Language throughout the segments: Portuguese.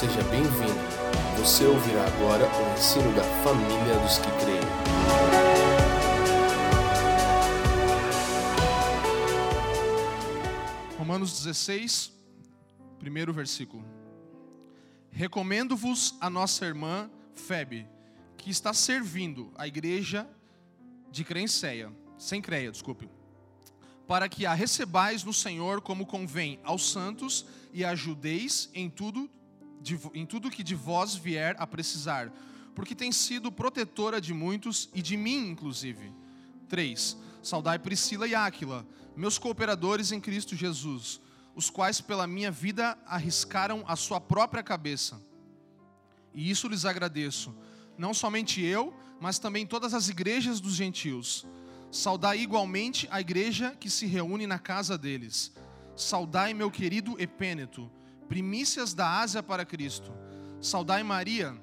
seja bem-vindo. Você ouvirá agora o ensino da família dos que creem. Romanos 16, primeiro versículo. Recomendo-vos a nossa irmã Febe, que está servindo a igreja de Crenceia, sem creia, desculpe, para que a recebais no Senhor como convém aos santos e ajudeis em tudo, de, em tudo que de vós vier a precisar, porque tem sido protetora de muitos e de mim, inclusive. 3. Saudai Priscila e Áquila, meus cooperadores em Cristo Jesus, os quais pela minha vida arriscaram a sua própria cabeça. E isso lhes agradeço, não somente eu, mas também todas as igrejas dos gentios. Saudai igualmente a igreja que se reúne na casa deles. Saudai meu querido Epêneto, primícias da Ásia para Cristo. Saudai Maria,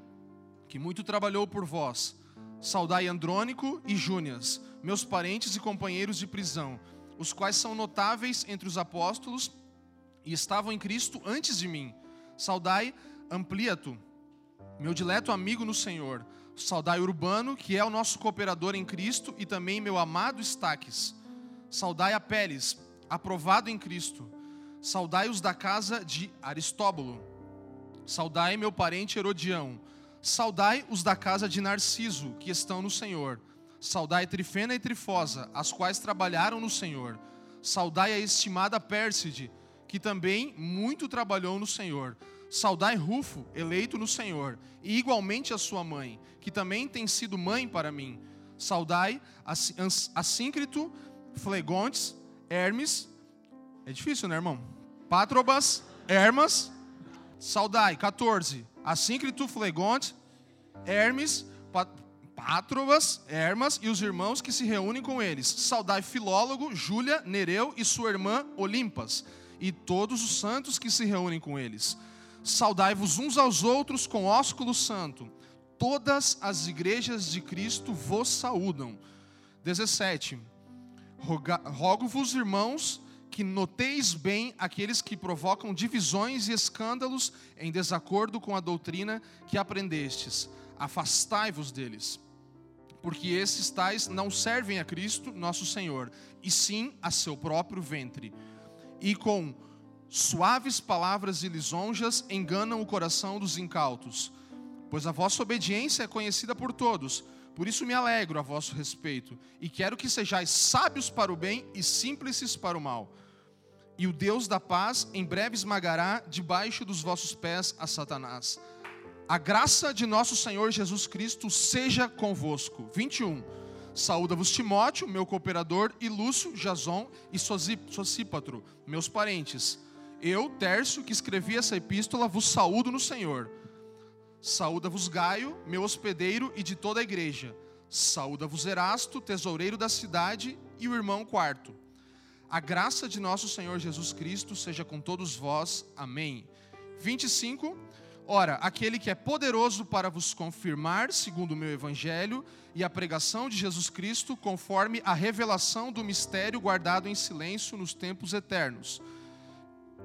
que muito trabalhou por vós. Saudai Andrônico e Júnias, meus parentes e companheiros de prisão, os quais são notáveis entre os apóstolos e estavam em Cristo antes de mim. Saudai Ampliato, meu dileto amigo no Senhor. Saudai Urbano, que é o nosso cooperador em Cristo, e também meu amado Estaques. Saudai Apeles, aprovado em Cristo. Saudai os da casa de Aristóbulo. Saudai meu parente Herodião. Saudai os da casa de Narciso, que estão no Senhor. Saudai Trifena e Trifosa, as quais trabalharam no Senhor. Saudai a estimada Pérside, que também muito trabalhou no Senhor. Saudai Rufo, eleito no Senhor, e igualmente a sua mãe, que também tem sido mãe para mim. Saudai Assíncrito, Flegontes, Hermes, é difícil, né, irmão? Patrobas, Hermas, Saudai, 14. Assíncrito, Flegontes, Hermes, Patrobas, Hermas e os irmãos que se reúnem com eles. Saudai Filólogo, Júlia, Nereu e sua irmã Olimpas, e todos os santos que se reúnem com eles. Saudai-vos uns aos outros com ósculo santo. Todas as igrejas de Cristo vos saúdam. 17. Rogo-vos, irmãos, que noteis bem aqueles que provocam divisões e escândalos em desacordo com a doutrina que aprendestes. Afastai-vos deles, porque esses tais não servem a Cristo, nosso Senhor, e sim a seu próprio ventre. E com suaves palavras e lisonjas enganam o coração dos incautos. Pois a vossa obediência é conhecida por todos, por isso me alegro a vosso respeito, e quero que sejais sábios para o bem e simples para o mal. E o Deus da paz em breve esmagará debaixo dos vossos pés a Satanás. A graça de nosso Senhor Jesus Cristo seja convosco. 21. Saúda-vos Timóteo, meu cooperador, e Lúcio, Jason e Sosípatro, meus parentes eu, Tércio, que escrevi essa epístola, vos saúdo no Senhor. Saúda-vos Gaio, meu hospedeiro e de toda a igreja. Saúda-vos Erasto, tesoureiro da cidade, e o irmão quarto. A graça de nosso Senhor Jesus Cristo seja com todos vós. Amém. 25. Ora, aquele que é poderoso para vos confirmar, segundo o meu evangelho, e a pregação de Jesus Cristo, conforme a revelação do mistério guardado em silêncio nos tempos eternos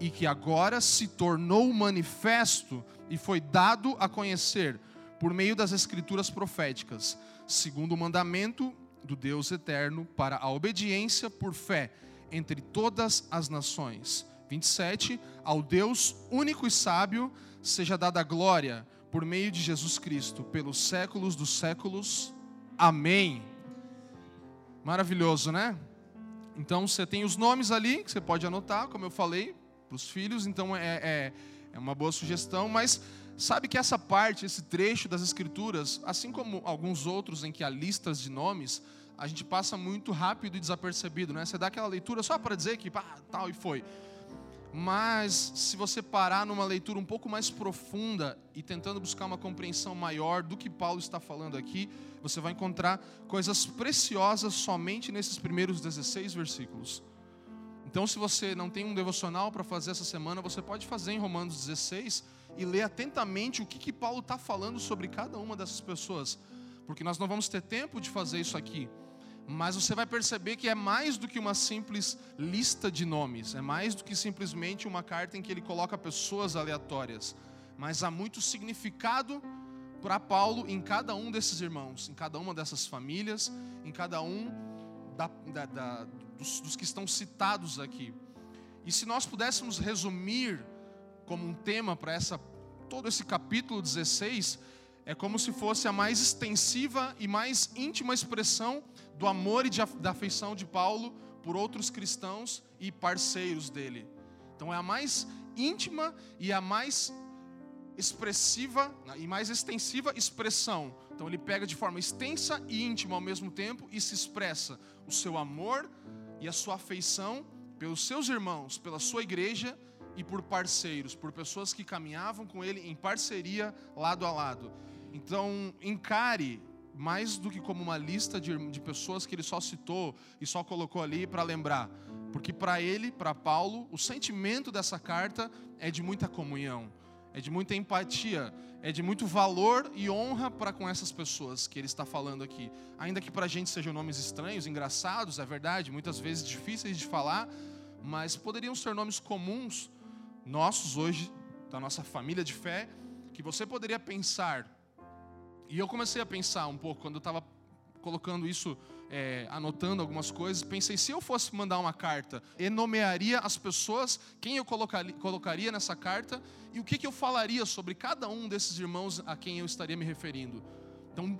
e que agora se tornou manifesto e foi dado a conhecer por meio das escrituras proféticas, segundo o mandamento do Deus eterno para a obediência por fé entre todas as nações. 27 Ao Deus único e sábio seja dada a glória por meio de Jesus Cristo pelos séculos dos séculos. Amém. Maravilhoso, né? Então você tem os nomes ali que você pode anotar, como eu falei, para os filhos, então é, é, é uma boa sugestão, mas sabe que essa parte, esse trecho das Escrituras, assim como alguns outros em que há listas de nomes, a gente passa muito rápido e desapercebido, né? Você dá aquela leitura só para dizer que pá, tal e foi. Mas se você parar numa leitura um pouco mais profunda e tentando buscar uma compreensão maior do que Paulo está falando aqui, você vai encontrar coisas preciosas somente nesses primeiros 16 versículos. Então, se você não tem um devocional para fazer essa semana, você pode fazer em Romanos 16 e ler atentamente o que, que Paulo está falando sobre cada uma dessas pessoas, porque nós não vamos ter tempo de fazer isso aqui. Mas você vai perceber que é mais do que uma simples lista de nomes, é mais do que simplesmente uma carta em que ele coloca pessoas aleatórias. mas há muito significado para Paulo em cada um desses irmãos, em cada uma dessas famílias, em cada um da, da, da, dos, dos que estão citados aqui. E se nós pudéssemos resumir como um tema para essa todo esse capítulo 16, é como se fosse a mais extensiva e mais íntima expressão do amor e de, da afeição de Paulo por outros cristãos e parceiros dele. Então é a mais íntima e a mais expressiva e mais extensiva expressão. Então ele pega de forma extensa e íntima ao mesmo tempo e se expressa o seu amor e a sua afeição pelos seus irmãos, pela sua igreja e por parceiros, por pessoas que caminhavam com ele em parceria lado a lado. Então, encare mais do que como uma lista de, de pessoas que ele só citou e só colocou ali para lembrar. Porque para ele, para Paulo, o sentimento dessa carta é de muita comunhão, é de muita empatia, é de muito valor e honra para com essas pessoas que ele está falando aqui. Ainda que para a gente sejam nomes estranhos, engraçados, é verdade, muitas vezes difíceis de falar, mas poderiam ser nomes comuns nossos hoje, da nossa família de fé, que você poderia pensar. E eu comecei a pensar um pouco quando eu estava colocando isso, é, anotando algumas coisas, pensei, se eu fosse mandar uma carta, nomearia as pessoas, quem eu colocaria, colocaria nessa carta e o que, que eu falaria sobre cada um desses irmãos a quem eu estaria me referindo. Então,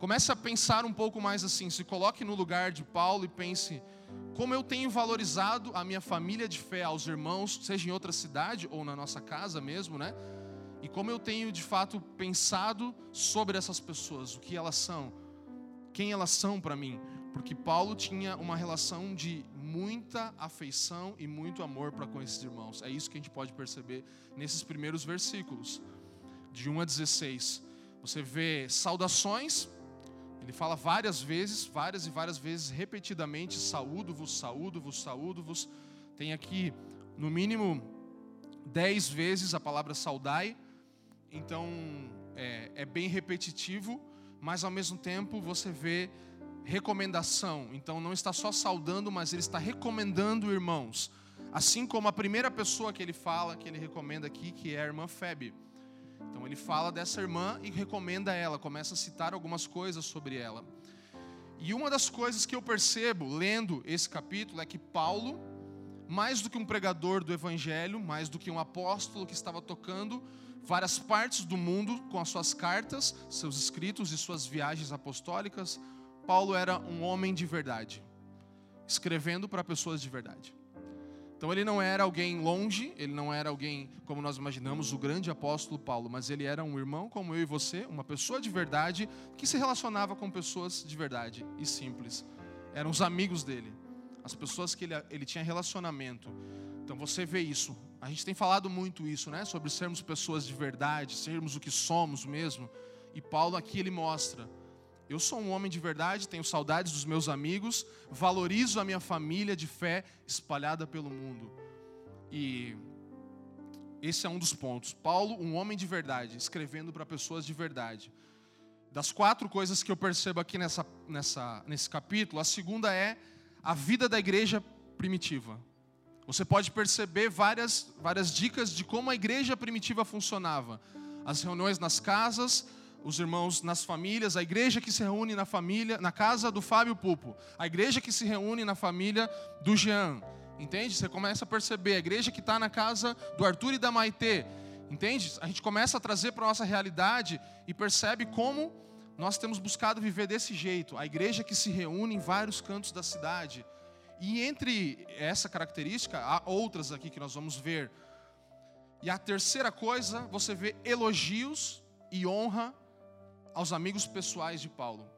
comece a pensar um pouco mais assim, se coloque no lugar de Paulo e pense, como eu tenho valorizado a minha família de fé, aos irmãos, seja em outra cidade ou na nossa casa mesmo, né? E como eu tenho de fato pensado sobre essas pessoas, o que elas são, quem elas são para mim. Porque Paulo tinha uma relação de muita afeição e muito amor para com esses irmãos. É isso que a gente pode perceber nesses primeiros versículos, de 1 a 16. Você vê saudações, ele fala várias vezes, várias e várias vezes, repetidamente: saúdo-vos, saúdo-vos, saúdo-vos. Tem aqui, no mínimo, dez vezes a palavra saudai. Então, é, é bem repetitivo, mas ao mesmo tempo você vê recomendação. Então, não está só saudando, mas ele está recomendando irmãos. Assim como a primeira pessoa que ele fala, que ele recomenda aqui, que é a irmã Febe. Então ele fala dessa irmã e recomenda ela, começa a citar algumas coisas sobre ela. E uma das coisas que eu percebo lendo esse capítulo é que Paulo, mais do que um pregador do evangelho, mais do que um apóstolo que estava tocando várias partes do mundo com as suas cartas, seus escritos e suas viagens apostólicas, Paulo era um homem de verdade, escrevendo para pessoas de verdade. Então ele não era alguém longe, ele não era alguém como nós imaginamos, o grande apóstolo Paulo, mas ele era um irmão como eu e você, uma pessoa de verdade que se relacionava com pessoas de verdade e simples. Eram os amigos dele, as pessoas que ele, ele tinha relacionamento. Então você vê isso. A gente tem falado muito isso, né? Sobre sermos pessoas de verdade, sermos o que somos mesmo. E Paulo aqui ele mostra eu sou um homem de verdade, tenho saudades dos meus amigos, valorizo a minha família de fé espalhada pelo mundo. E esse é um dos pontos. Paulo, um homem de verdade, escrevendo para pessoas de verdade. Das quatro coisas que eu percebo aqui nessa, nessa, nesse capítulo, a segunda é a vida da igreja primitiva. Você pode perceber várias, várias dicas de como a igreja primitiva funcionava. As reuniões nas casas, os irmãos nas famílias, a igreja que se reúne na família, na casa do Fábio Pupo, a igreja que se reúne na família do Jean, entende? Você começa a perceber, a igreja que está na casa do Arthur e da Maitê, entende? A gente começa a trazer para a nossa realidade e percebe como nós temos buscado viver desse jeito, a igreja que se reúne em vários cantos da cidade. E entre essa característica, há outras aqui que nós vamos ver. E a terceira coisa, você vê elogios e honra aos amigos pessoais de Paulo.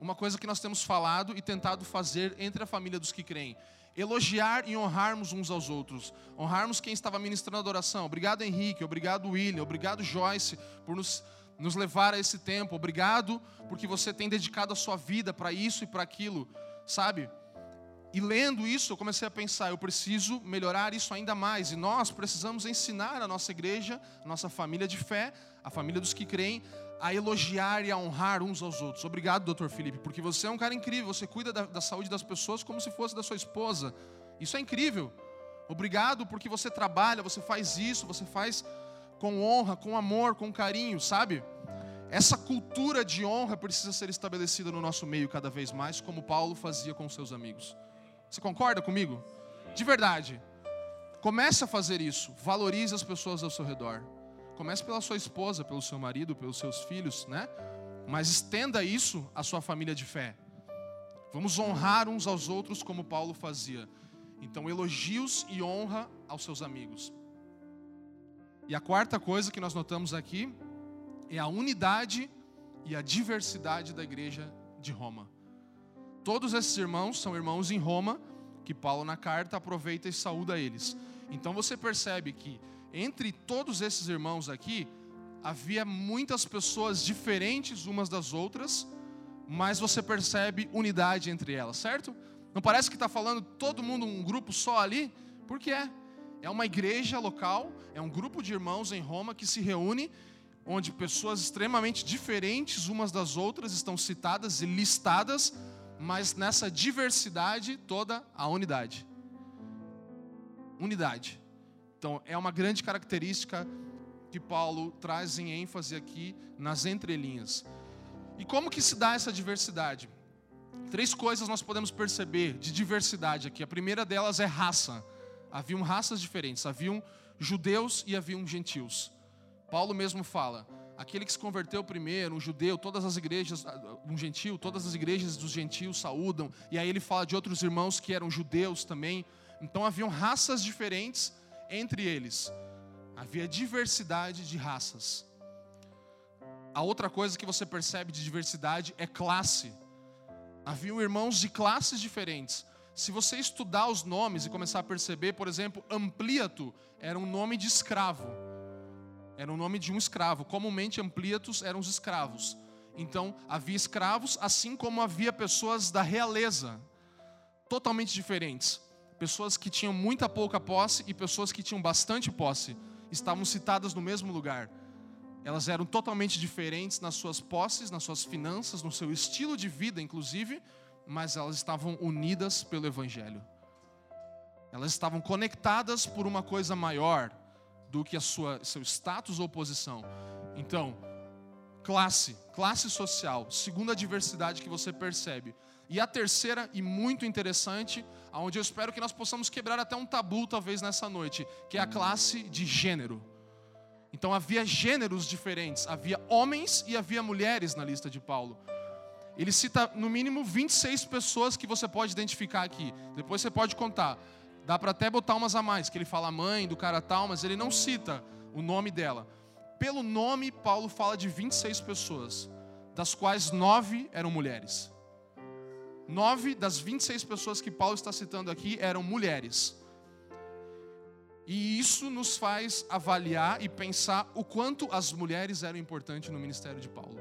Uma coisa que nós temos falado e tentado fazer entre a família dos que creem. Elogiar e honrarmos uns aos outros. Honrarmos quem estava ministrando a adoração. Obrigado, Henrique. Obrigado, William. Obrigado, Joyce, por nos, nos levar a esse tempo. Obrigado porque você tem dedicado a sua vida para isso e para aquilo. Sabe? E lendo isso, eu comecei a pensar, eu preciso melhorar isso ainda mais. E nós precisamos ensinar a nossa igreja, a nossa família de fé, a família dos que creem, a elogiar e a honrar uns aos outros. Obrigado, doutor Felipe, porque você é um cara incrível, você cuida da, da, saúde das pessoas como se fosse da sua esposa. Isso é incrível. Obrigado porque você trabalha, você faz isso, você faz com honra, com amor, com carinho, sabe? Essa cultura de honra precisa ser estabelecida no nosso meio cada vez mais, como Paulo fazia com seus amigos. Você concorda comigo? De verdade. Comece a fazer isso. Valorize as pessoas ao seu redor. Comece pela sua esposa, pelo seu marido, pelos seus filhos, né? Mas estenda isso à sua família de fé. Vamos honrar uns aos outros como Paulo fazia. Então, elogios e honra aos seus amigos. E a quarta coisa que nós notamos aqui é a unidade e a diversidade da igreja de Roma. Todos esses irmãos são irmãos em Roma, que Paulo na carta aproveita e saúda eles. Então você percebe que entre todos esses irmãos aqui, havia muitas pessoas diferentes umas das outras, mas você percebe unidade entre elas, certo? Não parece que está falando todo mundo um grupo só ali? Porque é. É uma igreja local, é um grupo de irmãos em Roma que se reúne, onde pessoas extremamente diferentes umas das outras estão citadas e listadas, mas nessa diversidade toda a unidade. Unidade. Então, é uma grande característica que Paulo traz em ênfase aqui nas entrelinhas. E como que se dá essa diversidade? Três coisas nós podemos perceber de diversidade aqui. A primeira delas é raça. Haviam raças diferentes, haviam judeus e haviam gentios. Paulo mesmo fala: aquele que se converteu primeiro, um judeu, todas as igrejas, um gentil, todas as igrejas dos gentios saúdam. E aí ele fala de outros irmãos que eram judeus também. Então haviam raças diferentes entre eles. Havia diversidade de raças. A outra coisa que você percebe de diversidade é classe. Haviam irmãos de classes diferentes. Se você estudar os nomes e começar a perceber, por exemplo, Ampliato era um nome de escravo. Era um nome de um escravo. Comumente, Ampliatos eram os escravos. Então, havia escravos, assim como havia pessoas da realeza, totalmente diferentes. Pessoas que tinham muita pouca posse e pessoas que tinham bastante posse estavam citadas no mesmo lugar. Elas eram totalmente diferentes nas suas posses, nas suas finanças, no seu estilo de vida, inclusive, mas elas estavam unidas pelo Evangelho. Elas estavam conectadas por uma coisa maior do que a sua seu status ou posição. Então, classe, classe social, segunda diversidade que você percebe. E a terceira e muito interessante onde eu espero que nós possamos quebrar até um tabu, talvez nessa noite, que é a classe de gênero. Então havia gêneros diferentes, havia homens e havia mulheres na lista de Paulo. Ele cita no mínimo 26 pessoas que você pode identificar aqui. Depois você pode contar. Dá para até botar umas a mais, que ele fala mãe do cara tal, mas ele não cita o nome dela. Pelo nome, Paulo fala de 26 pessoas, das quais nove eram mulheres. Nove das 26 pessoas que Paulo está citando aqui eram mulheres. E isso nos faz avaliar e pensar o quanto as mulheres eram importantes no ministério de Paulo.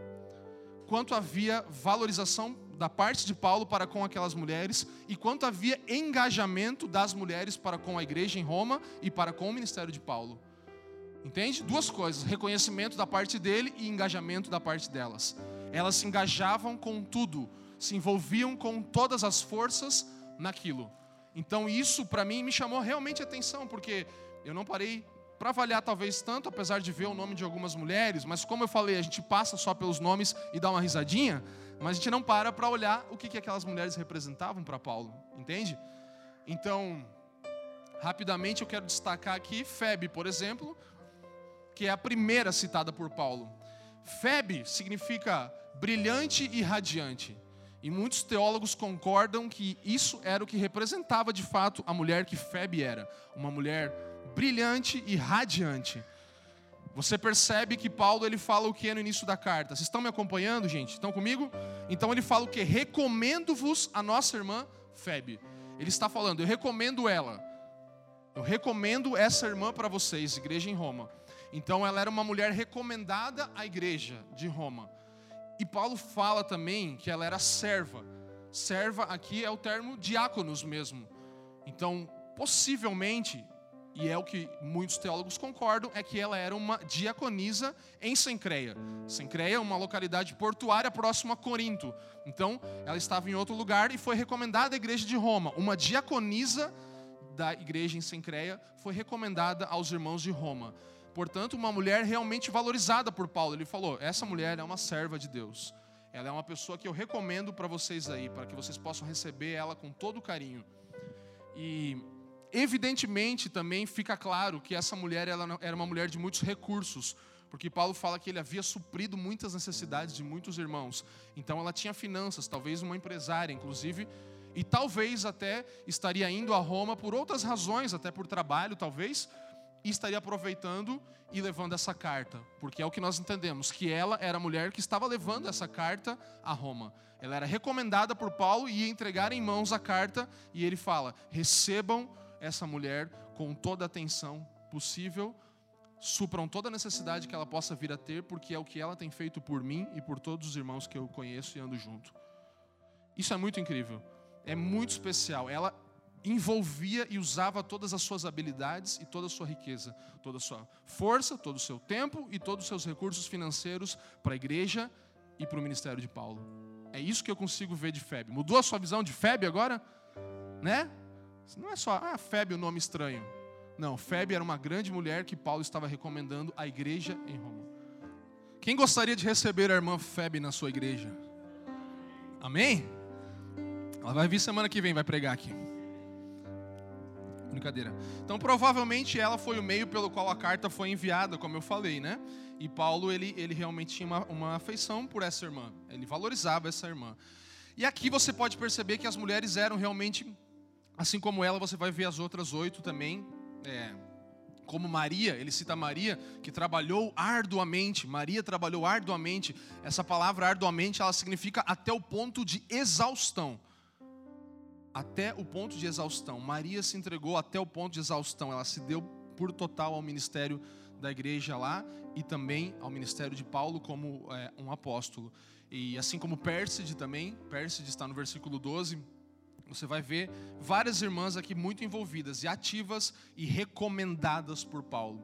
Quanto havia valorização da parte de Paulo para com aquelas mulheres e quanto havia engajamento das mulheres para com a igreja em Roma e para com o ministério de Paulo. Entende? Duas coisas: reconhecimento da parte dele e engajamento da parte delas. Elas se engajavam com tudo se envolviam com todas as forças naquilo. Então isso para mim me chamou realmente atenção, porque eu não parei para avaliar talvez tanto, apesar de ver o nome de algumas mulheres, mas como eu falei, a gente passa só pelos nomes e dá uma risadinha, mas a gente não para para olhar o que, que aquelas mulheres representavam para Paulo, entende? Então, rapidamente eu quero destacar aqui Febe, por exemplo, que é a primeira citada por Paulo. Febe significa brilhante e radiante. E muitos teólogos concordam que isso era o que representava de fato a mulher que Febe era, uma mulher brilhante e radiante. Você percebe que Paulo ele fala o que no início da carta. Vocês estão me acompanhando, gente? Estão comigo? Então ele fala o que? Recomendo-vos a nossa irmã Febe. Ele está falando, eu recomendo ela. Eu recomendo essa irmã para vocês, igreja em Roma. Então ela era uma mulher recomendada à igreja de Roma. E Paulo fala também que ela era serva. Serva aqui é o termo diáconos mesmo. Então, possivelmente, e é o que muitos teólogos concordam, é que ela era uma diaconisa em Sencreia. Sencreia é uma localidade portuária próxima a Corinto. Então, ela estava em outro lugar e foi recomendada à igreja de Roma. Uma diaconisa da igreja em Sencreia foi recomendada aos irmãos de Roma. Portanto, uma mulher realmente valorizada por Paulo. Ele falou: essa mulher é uma serva de Deus. Ela é uma pessoa que eu recomendo para vocês aí, para que vocês possam receber ela com todo carinho. E evidentemente também fica claro que essa mulher ela era uma mulher de muitos recursos, porque Paulo fala que ele havia suprido muitas necessidades de muitos irmãos. Então ela tinha finanças, talvez uma empresária, inclusive, e talvez até estaria indo a Roma por outras razões, até por trabalho, talvez, e estaria aproveitando e levando essa carta, porque é o que nós entendemos, que ela era a mulher que estava levando essa carta a Roma. Ela era recomendada por Paulo e ia entregar em mãos a carta, e ele fala: recebam essa mulher com toda a atenção possível, supram toda a necessidade que ela possa vir a ter, porque é o que ela tem feito por mim e por todos os irmãos que eu conheço e ando junto. Isso é muito incrível, é muito especial. Ela envolvia e usava todas as suas habilidades e toda a sua riqueza, toda a sua força, todo o seu tempo e todos os seus recursos financeiros para a igreja e para o ministério de Paulo. É isso que eu consigo ver de Febe. Mudou a sua visão de Febe agora? Né? Não é só, ah, Febe o nome estranho. Não, Febe era uma grande mulher que Paulo estava recomendando à igreja em Roma. Quem gostaria de receber a irmã Febe na sua igreja? Amém? Ela vai vir semana que vem, vai pregar aqui. Brincadeira. Então, provavelmente ela foi o meio pelo qual a carta foi enviada, como eu falei, né? E Paulo, ele, ele realmente tinha uma, uma afeição por essa irmã. Ele valorizava essa irmã. E aqui você pode perceber que as mulheres eram realmente, assim como ela, você vai ver as outras oito também. É, como Maria, ele cita Maria, que trabalhou arduamente. Maria trabalhou arduamente. Essa palavra arduamente, ela significa até o ponto de exaustão até o ponto de exaustão. Maria se entregou até o ponto de exaustão. Ela se deu por total ao ministério da igreja lá e também ao ministério de Paulo como é, um apóstolo. E assim como Pérside também, Pérside está no versículo 12, você vai ver várias irmãs aqui muito envolvidas e ativas e recomendadas por Paulo.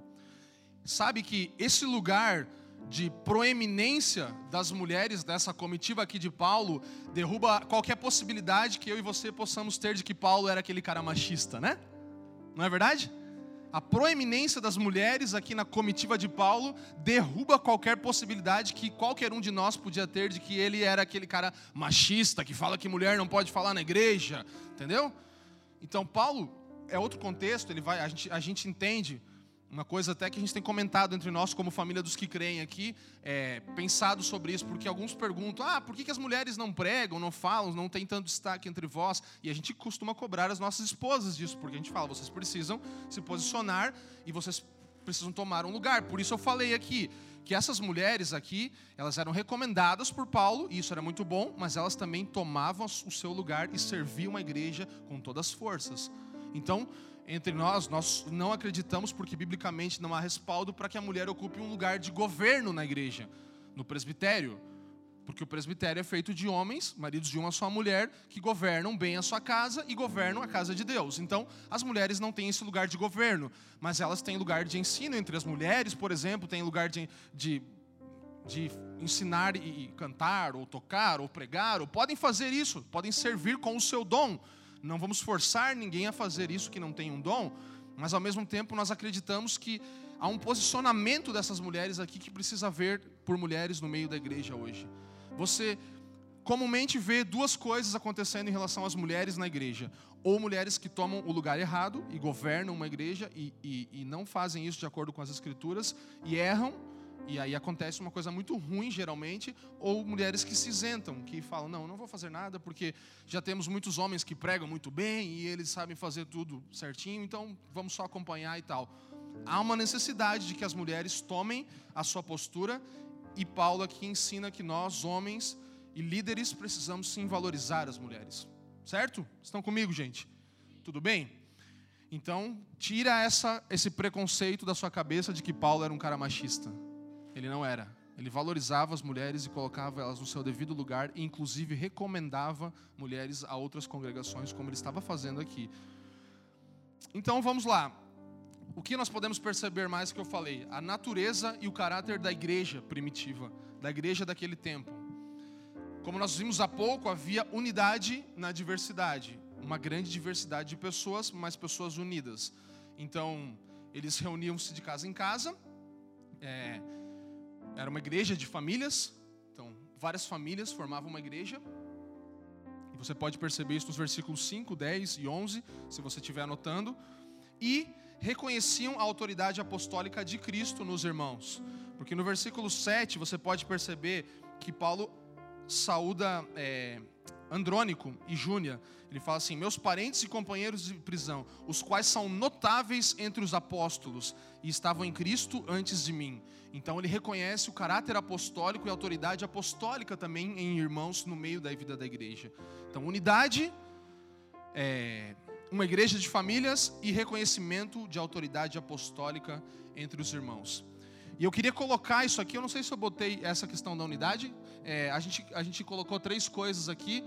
Sabe que esse lugar de proeminência das mulheres dessa comitiva aqui de Paulo derruba qualquer possibilidade que eu e você possamos ter de que Paulo era aquele cara machista, né? Não é verdade? A proeminência das mulheres aqui na comitiva de Paulo derruba qualquer possibilidade que qualquer um de nós podia ter de que ele era aquele cara machista que fala que mulher não pode falar na igreja, entendeu? Então Paulo é outro contexto, ele vai, a gente, a gente entende uma coisa até que a gente tem comentado entre nós, como família dos que creem aqui, é, pensado sobre isso, porque alguns perguntam: ah, por que, que as mulheres não pregam, não falam, não tem tanto destaque entre vós? E a gente costuma cobrar as nossas esposas disso, porque a gente fala: vocês precisam se posicionar e vocês precisam tomar um lugar. Por isso eu falei aqui que essas mulheres aqui, elas eram recomendadas por Paulo, e isso era muito bom, mas elas também tomavam o seu lugar e serviam a igreja com todas as forças. Então, entre nós, nós não acreditamos porque biblicamente não há respaldo para que a mulher ocupe um lugar de governo na igreja, no presbitério. Porque o presbitério é feito de homens, maridos de uma só mulher, que governam bem a sua casa e governam a casa de Deus. Então, as mulheres não têm esse lugar de governo, mas elas têm lugar de ensino. Entre as mulheres, por exemplo, têm lugar de, de, de ensinar e cantar, ou tocar, ou pregar, ou podem fazer isso, podem servir com o seu dom não vamos forçar ninguém a fazer isso que não tem um dom, mas ao mesmo tempo nós acreditamos que há um posicionamento dessas mulheres aqui que precisa haver por mulheres no meio da igreja hoje. Você comumente vê duas coisas acontecendo em relação às mulheres na igreja. Ou mulheres que tomam o lugar errado e governam uma igreja e, e, e não fazem isso de acordo com as escrituras e erram e aí acontece uma coisa muito ruim, geralmente, ou mulheres que se isentam, que falam: não, não vou fazer nada, porque já temos muitos homens que pregam muito bem e eles sabem fazer tudo certinho, então vamos só acompanhar e tal. Há uma necessidade de que as mulheres tomem a sua postura, e Paulo aqui ensina que nós, homens e líderes, precisamos sim valorizar as mulheres, certo? Estão comigo, gente? Tudo bem? Então, tira essa, esse preconceito da sua cabeça de que Paulo era um cara machista. Ele não era. Ele valorizava as mulheres e colocava elas no seu devido lugar e, inclusive, recomendava mulheres a outras congregações, como ele estava fazendo aqui. Então, vamos lá. O que nós podemos perceber mais que eu falei? A natureza e o caráter da igreja primitiva, da igreja daquele tempo. Como nós vimos há pouco, havia unidade na diversidade. Uma grande diversidade de pessoas, mas pessoas unidas. Então, eles reuniam-se de casa em casa é, era uma igreja de famílias, então várias famílias formavam uma igreja. E você pode perceber isso nos versículos 5, 10 e 11, se você estiver anotando. E reconheciam a autoridade apostólica de Cristo nos irmãos. Porque no versículo 7 você pode perceber que Paulo saúda é, Andrônico e Júnia. Ele fala assim: Meus parentes e companheiros de prisão, os quais são notáveis entre os apóstolos e estavam em Cristo antes de mim. Então ele reconhece o caráter apostólico e a autoridade apostólica também em irmãos no meio da vida da igreja. Então, unidade, é, uma igreja de famílias e reconhecimento de autoridade apostólica entre os irmãos. E eu queria colocar isso aqui, eu não sei se eu botei essa questão da unidade, é, a, gente, a gente colocou três coisas aqui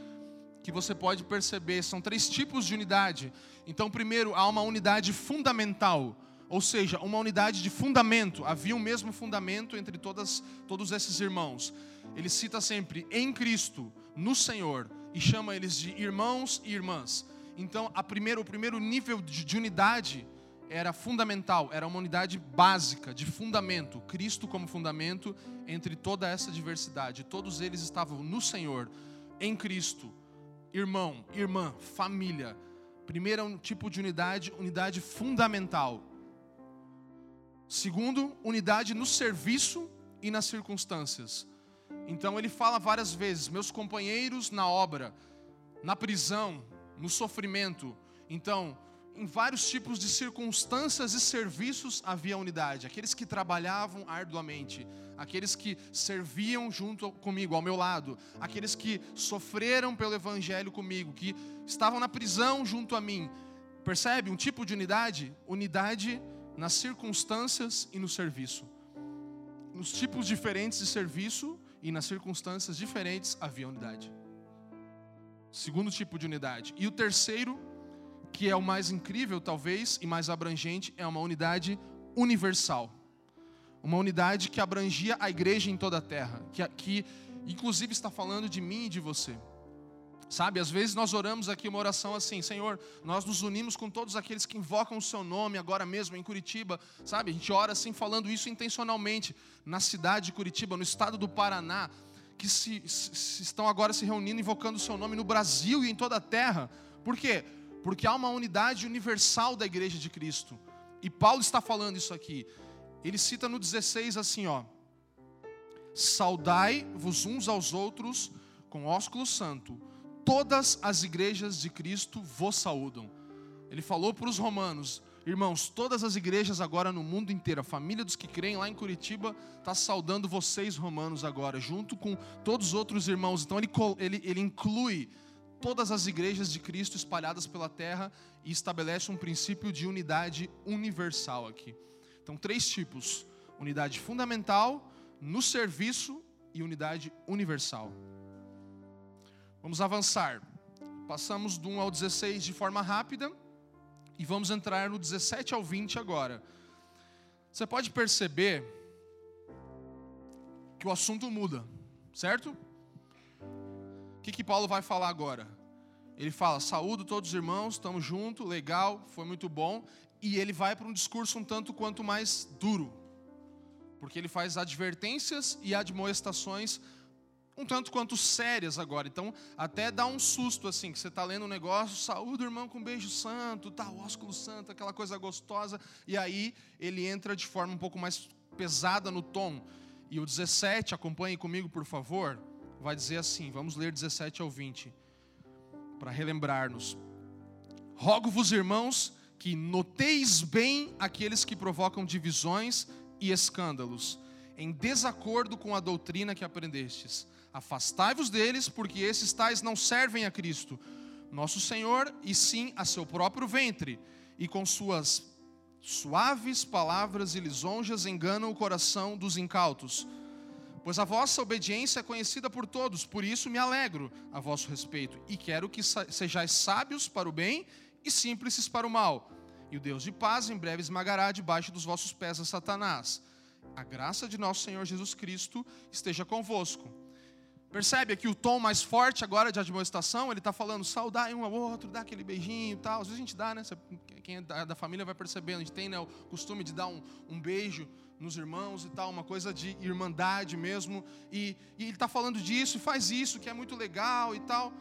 que você pode perceber, são três tipos de unidade. Então, primeiro, há uma unidade fundamental, ou seja, uma unidade de fundamento. Havia o mesmo fundamento entre todas, todos esses irmãos. Ele cita sempre em Cristo, no Senhor, e chama eles de irmãos e irmãs. Então, a primeiro, o primeiro nível de, de unidade era fundamental, era uma unidade básica, de fundamento, Cristo como fundamento entre toda essa diversidade. Todos eles estavam no Senhor, em Cristo irmão, irmã, família. Primeiro é um tipo de unidade, unidade fundamental. Segundo, unidade no serviço e nas circunstâncias. Então ele fala várias vezes: meus companheiros na obra, na prisão, no sofrimento. Então, em vários tipos de circunstâncias e serviços havia unidade. Aqueles que trabalhavam arduamente, aqueles que serviam junto comigo, ao meu lado, aqueles que sofreram pelo evangelho comigo, que estavam na prisão junto a mim. Percebe um tipo de unidade? Unidade nas circunstâncias e no serviço. Nos tipos diferentes de serviço e nas circunstâncias diferentes havia unidade. Segundo tipo de unidade. E o terceiro que é o mais incrível, talvez, e mais abrangente, é uma unidade universal. Uma unidade que abrangia a igreja em toda a terra, que, que inclusive está falando de mim e de você. Sabe, às vezes nós oramos aqui uma oração assim, Senhor, nós nos unimos com todos aqueles que invocam o seu nome agora mesmo em Curitiba, sabe? A gente ora assim falando isso intencionalmente na cidade de Curitiba, no estado do Paraná, que se, se estão agora se reunindo invocando o seu nome no Brasil e em toda a terra. Por quê? Porque há uma unidade universal da igreja de Cristo. E Paulo está falando isso aqui. Ele cita no 16 assim, ó: Saudai-vos uns aos outros com ósculo santo. Todas as igrejas de Cristo vos saúdam. Ele falou para os romanos, irmãos, todas as igrejas agora no mundo inteiro, a família dos que creem lá em Curitiba está saudando vocês romanos agora, junto com todos os outros irmãos. Então ele, ele, ele inclui todas as igrejas de Cristo espalhadas pela terra e estabelece um princípio de unidade universal aqui. Então, três tipos: unidade fundamental, no serviço e unidade universal. Vamos avançar. Passamos do 1 ao 16 de forma rápida e vamos entrar no 17 ao 20 agora. Você pode perceber que o assunto muda, certo? que, que Paulo vai falar agora? Ele fala: saúdo todos os irmãos, estamos juntos, legal, foi muito bom. E ele vai para um discurso um tanto quanto mais duro, porque ele faz advertências e admoestações um tanto quanto sérias agora. Então, até dá um susto assim, que você está lendo um negócio, saúde irmão com beijo santo, tá, ósculo santo, aquela coisa gostosa, e aí ele entra de forma um pouco mais pesada no tom. E o 17, acompanhe comigo, por favor vai dizer assim: vamos ler 17 ao 20, para relembrar-nos. Rogo-vos, irmãos, que noteis bem aqueles que provocam divisões e escândalos, em desacordo com a doutrina que aprendestes. Afastai-vos deles, porque esses tais não servem a Cristo, nosso Senhor, e sim a seu próprio ventre, e com suas suaves palavras e lisonjas enganam o coração dos incautos Pois a vossa obediência é conhecida por todos, por isso me alegro a vosso respeito, e quero que sejais sábios para o bem e simples para o mal. E o Deus de paz em breve esmagará debaixo dos vossos pés a Satanás. A graça de nosso Senhor Jesus Cristo esteja convosco. Percebe aqui o tom mais forte agora de admoestação? Ele está falando, saudar um ao outro, dar aquele beijinho e tal. Às vezes a gente dá, né? Quem é da família vai percebendo. A gente tem né, o costume de dar um, um beijo nos irmãos e tal, uma coisa de irmandade mesmo. E, e ele está falando disso, faz isso, que é muito legal e tal.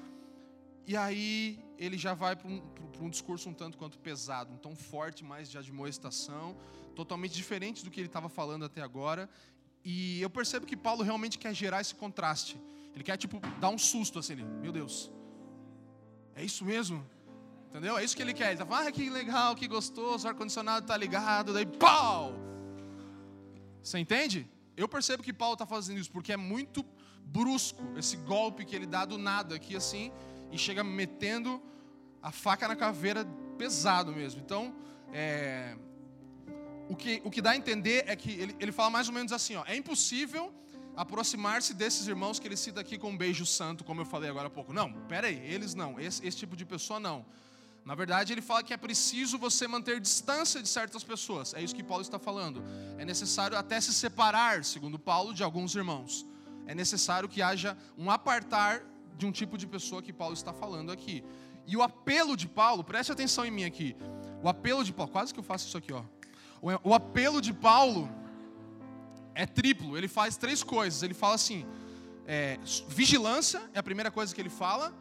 E aí ele já vai para um, um, discurso um tanto quanto pesado, um tom forte mais de admoestação, totalmente diferente do que ele estava falando até agora. E eu percebo que Paulo realmente quer gerar esse contraste. Ele quer, tipo, dar um susto assim, meu Deus, é isso mesmo? Entendeu? É isso que ele quer. Ele está falando, ah, que legal, que gostoso, o ar-condicionado está ligado, daí pau! Você entende? Eu percebo que Paulo está fazendo isso porque é muito brusco esse golpe que ele dá do nada aqui assim e chega metendo a faca na caveira pesado mesmo. Então, é, o, que, o que dá a entender é que ele, ele fala mais ou menos assim: ó, é impossível aproximar-se desses irmãos que ele cita aqui com um beijo santo, como eu falei agora há pouco. Não, pera aí, eles não, esse, esse tipo de pessoa não. Na verdade, ele fala que é preciso você manter distância de certas pessoas. É isso que Paulo está falando. É necessário até se separar, segundo Paulo, de alguns irmãos. É necessário que haja um apartar de um tipo de pessoa que Paulo está falando aqui. E o apelo de Paulo, preste atenção em mim aqui. O apelo de Paulo, quase que eu faço isso aqui, ó. O apelo de Paulo é triplo. Ele faz três coisas. Ele fala assim: é, vigilância é a primeira coisa que ele fala.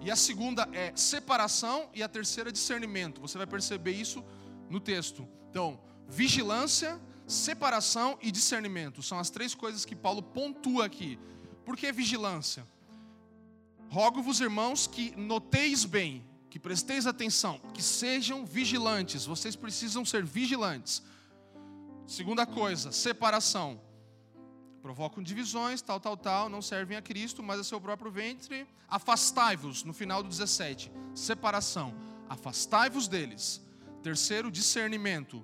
E a segunda é separação e a terceira discernimento. Você vai perceber isso no texto. Então, vigilância, separação e discernimento são as três coisas que Paulo pontua aqui. Por que vigilância? Rogo-vos, irmãos, que noteis bem, que presteis atenção, que sejam vigilantes. Vocês precisam ser vigilantes. Segunda coisa, separação provocam divisões, tal, tal, tal, não servem a Cristo, mas a seu próprio ventre. Afastai-vos, no final do 17, separação. Afastai-vos deles. Terceiro, discernimento.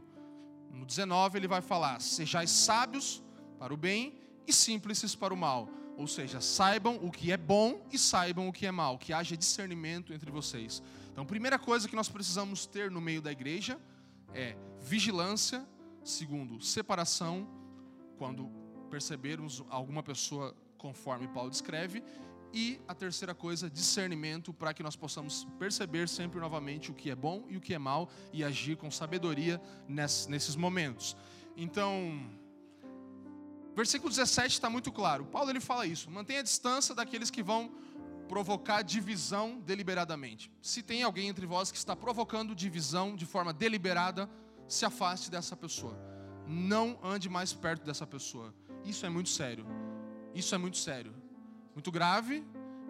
No 19 ele vai falar: sejais sábios para o bem e simples para o mal. Ou seja, saibam o que é bom e saibam o que é mal, que haja discernimento entre vocês. Então, primeira coisa que nós precisamos ter no meio da igreja é vigilância, segundo, separação, quando percebermos alguma pessoa conforme Paulo descreve. E a terceira coisa, discernimento, para que nós possamos perceber sempre novamente o que é bom e o que é mal e agir com sabedoria nesses momentos. Então, versículo 17 está muito claro. Paulo ele fala isso: mantenha a distância daqueles que vão provocar divisão deliberadamente. Se tem alguém entre vós que está provocando divisão de forma deliberada, se afaste dessa pessoa. Não ande mais perto dessa pessoa. Isso é muito sério. Isso é muito sério. Muito grave,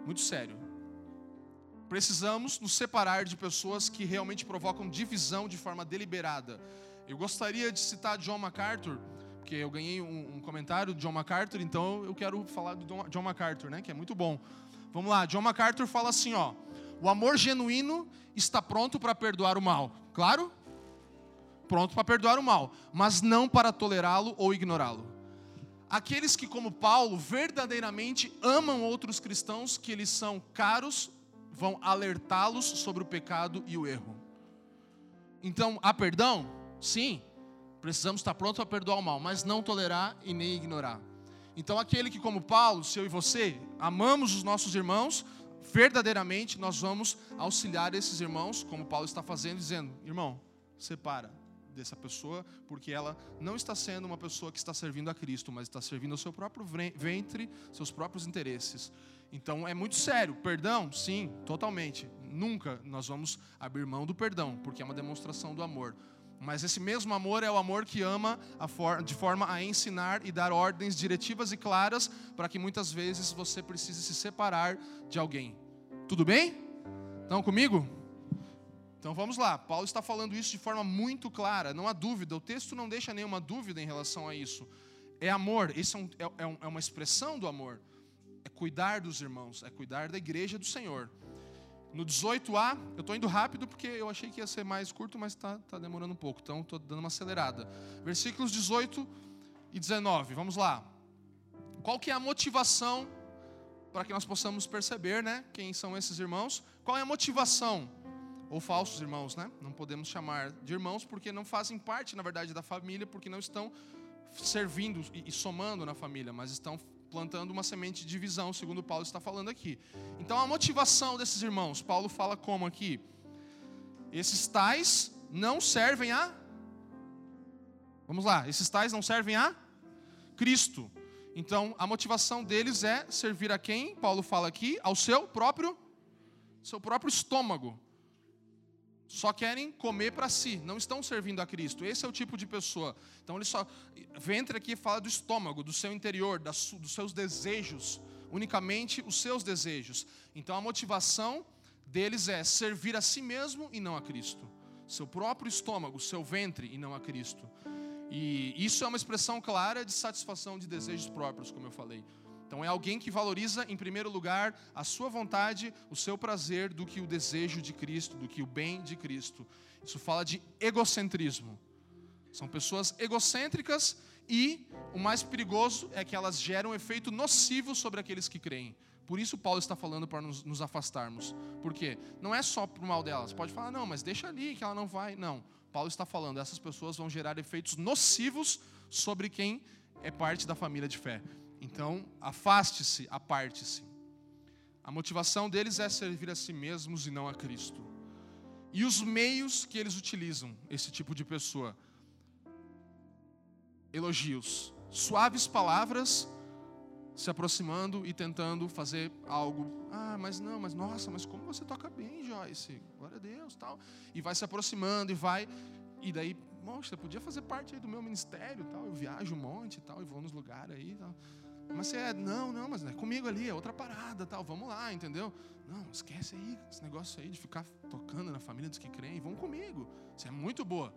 muito sério. Precisamos nos separar de pessoas que realmente provocam divisão de forma deliberada. Eu gostaria de citar John MacArthur, porque eu ganhei um, um comentário de John MacArthur, então eu quero falar do John MacArthur, né, que é muito bom. Vamos lá, John MacArthur fala assim, ó: O amor genuíno está pronto para perdoar o mal. Claro? Pronto para perdoar o mal, mas não para tolerá-lo ou ignorá-lo aqueles que, como Paulo, verdadeiramente amam outros cristãos que eles são caros, vão alertá-los sobre o pecado e o erro. Então, há perdão? Sim, precisamos estar prontos a perdoar o mal, mas não tolerar e nem ignorar. Então, aquele que, como Paulo, seu e você, amamos os nossos irmãos, verdadeiramente nós vamos auxiliar esses irmãos, como Paulo está fazendo, dizendo: irmão, separa, dessa pessoa, porque ela não está sendo uma pessoa que está servindo a Cristo, mas está servindo ao seu próprio ventre, seus próprios interesses. Então é muito sério. Perdão? Sim, totalmente. Nunca nós vamos abrir mão do perdão, porque é uma demonstração do amor. Mas esse mesmo amor é o amor que ama for de forma a ensinar e dar ordens diretivas e claras para que muitas vezes você precise se separar de alguém. Tudo bem? Estão comigo? Então vamos lá, Paulo está falando isso de forma muito clara, não há dúvida, o texto não deixa nenhuma dúvida em relação a isso. É amor, isso é, um, é, é, é uma expressão do amor, é cuidar dos irmãos, é cuidar da igreja do Senhor. No 18a, eu estou indo rápido porque eu achei que ia ser mais curto, mas está tá demorando um pouco, então estou dando uma acelerada. Versículos 18 e 19, vamos lá. Qual que é a motivação para que nós possamos perceber, né, quem são esses irmãos? Qual é a motivação? Ou falsos irmãos, né? Não podemos chamar de irmãos porque não fazem parte, na verdade, da família, porque não estão servindo e somando na família, mas estão plantando uma semente de divisão, segundo Paulo está falando aqui. Então a motivação desses irmãos, Paulo fala como aqui? Esses tais não servem a Vamos lá, esses tais não servem a Cristo. Então, a motivação deles é servir a quem? Paulo fala aqui, ao seu próprio seu próprio estômago. Só querem comer para si, não estão servindo a Cristo. Esse é o tipo de pessoa. Então ele só ventre aqui fala do estômago, do seu interior, das, dos seus desejos, unicamente os seus desejos. Então a motivação deles é servir a si mesmo e não a Cristo. Seu próprio estômago, seu ventre e não a Cristo. E isso é uma expressão clara de satisfação de desejos próprios, como eu falei. Então é alguém que valoriza em primeiro lugar a sua vontade, o seu prazer, do que o desejo de Cristo, do que o bem de Cristo. Isso fala de egocentrismo. São pessoas egocêntricas e o mais perigoso é que elas geram um efeito nocivo sobre aqueles que creem. Por isso Paulo está falando para nos, nos afastarmos. Por quê? Não é só para o mal delas. Pode falar, não, mas deixa ali que ela não vai. Não. Paulo está falando, essas pessoas vão gerar efeitos nocivos sobre quem é parte da família de fé. Então, afaste-se, aparte-se. A motivação deles é servir a si mesmos e não a Cristo. E os meios que eles utilizam, esse tipo de pessoa: elogios, suaves palavras, se aproximando e tentando fazer algo. Ah, mas não, mas nossa, mas como você toca bem, Joyce? Glória a Deus, tal. E vai se aproximando e vai. E daí, você podia fazer parte do meu ministério, tal. Eu viajo um monte, tal, e vou nos lugares aí, tal. Mas você é, não, não, mas é comigo ali, é outra parada, tal, vamos lá, entendeu? Não, esquece aí esse negócio aí de ficar tocando na família dos que creem, vão comigo. Você é muito boa.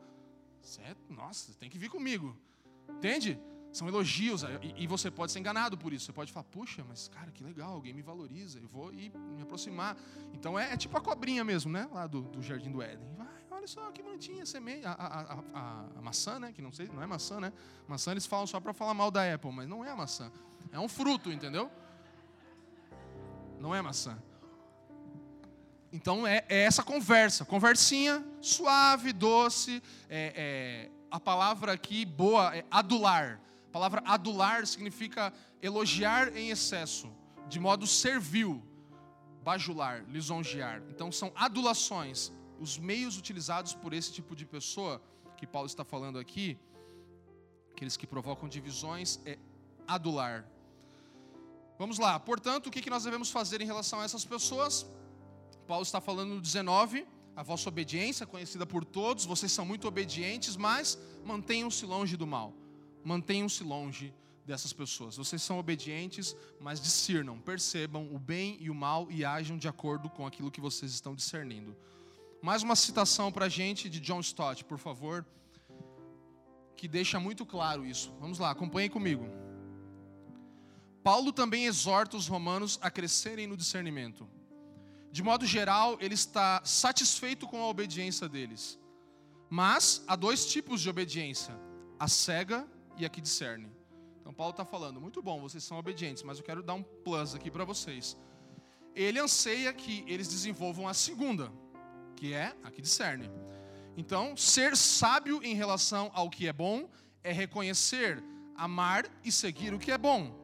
Você é, nossa, tem que vir comigo. Entende? São elogios, e, e você pode ser enganado por isso. Você pode falar, puxa, mas cara, que legal, alguém me valoriza, eu vou ir me aproximar. Então é, é tipo a cobrinha mesmo, né? Lá do, do Jardim do Éden. Vai, olha só que bonitinha semente. A, a, a, a, maçã, né? Que não sei, não é maçã, né? Maçã eles falam só para falar mal da Apple, mas não é a maçã. É um fruto, entendeu? Não é maçã. Então é, é essa conversa, conversinha suave, doce. É, é, a palavra aqui boa é adular. A palavra adular significa elogiar em excesso, de modo servil, bajular, lisonjear. Então são adulações, os meios utilizados por esse tipo de pessoa que Paulo está falando aqui, aqueles que provocam divisões, é adular. Vamos lá, portanto, o que nós devemos fazer em relação a essas pessoas? Paulo está falando no 19, a vossa obediência, conhecida por todos, vocês são muito obedientes, mas mantenham-se longe do mal, mantenham-se longe dessas pessoas. Vocês são obedientes, mas discernam, percebam o bem e o mal e ajam de acordo com aquilo que vocês estão discernindo. Mais uma citação para a gente de John Stott, por favor, que deixa muito claro isso. Vamos lá, acompanhem comigo. Paulo também exorta os romanos a crescerem no discernimento. De modo geral, ele está satisfeito com a obediência deles. Mas há dois tipos de obediência: a cega e a que discerne. Então, Paulo está falando, muito bom, vocês são obedientes, mas eu quero dar um plus aqui para vocês. Ele anseia que eles desenvolvam a segunda, que é a que discerne. Então, ser sábio em relação ao que é bom é reconhecer, amar e seguir o que é bom.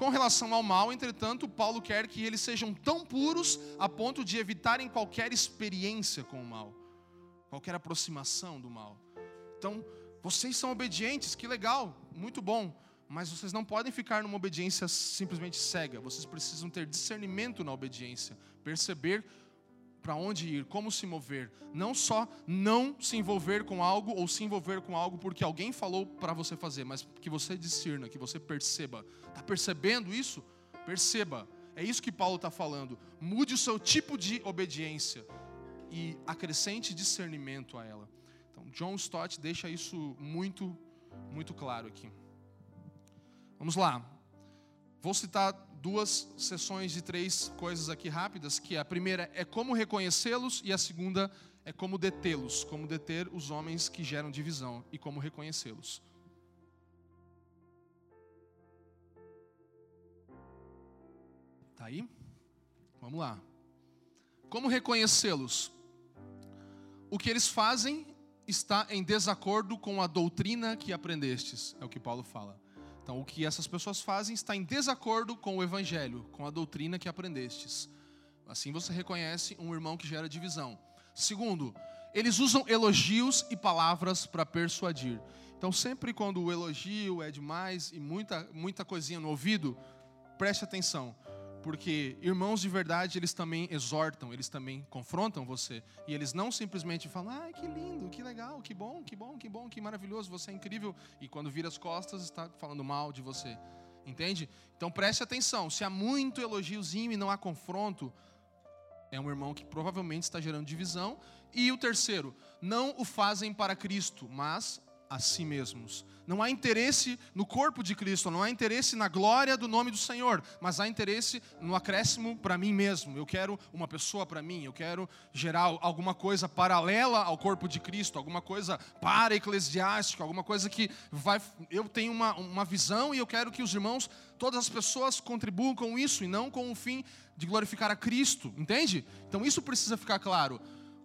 Com relação ao mal, entretanto, Paulo quer que eles sejam tão puros a ponto de evitarem qualquer experiência com o mal, qualquer aproximação do mal. Então, vocês são obedientes, que legal, muito bom, mas vocês não podem ficar numa obediência simplesmente cega, vocês precisam ter discernimento na obediência, perceber para onde ir, como se mover. Não só não se envolver com algo ou se envolver com algo porque alguém falou para você fazer, mas que você discerna, que você perceba. Está percebendo isso? Perceba. É isso que Paulo está falando. Mude o seu tipo de obediência e acrescente discernimento a ela. Então, John Stott deixa isso muito, muito claro aqui. Vamos lá. Vou citar duas sessões de três coisas aqui rápidas, que a primeira é como reconhecê-los e a segunda é como detê-los, como deter os homens que geram divisão e como reconhecê-los. Tá aí? Vamos lá. Como reconhecê-los? O que eles fazem está em desacordo com a doutrina que aprendestes, é o que Paulo fala. Então, o que essas pessoas fazem está em desacordo com o evangelho, com a doutrina que aprendestes. Assim você reconhece um irmão que gera divisão. Segundo, eles usam elogios e palavras para persuadir. Então, sempre quando o elogio é demais e muita, muita coisinha no ouvido, preste atenção. Porque irmãos de verdade, eles também exortam, eles também confrontam você. E eles não simplesmente falam, ai, que lindo, que legal, que bom, que bom, que bom, que maravilhoso, você é incrível. E quando vira as costas, está falando mal de você. Entende? Então preste atenção. Se há muito elogiozinho e não há confronto, é um irmão que provavelmente está gerando divisão. E o terceiro, não o fazem para Cristo, mas a si mesmos. Não há interesse no corpo de Cristo, não há interesse na glória do nome do Senhor, mas há interesse no acréscimo para mim mesmo. Eu quero uma pessoa para mim, eu quero gerar alguma coisa paralela ao corpo de Cristo, alguma coisa para eclesiástica, alguma coisa que vai. Eu tenho uma, uma visão e eu quero que os irmãos, todas as pessoas contribuam com isso e não com o fim de glorificar a Cristo, entende? Então isso precisa ficar claro.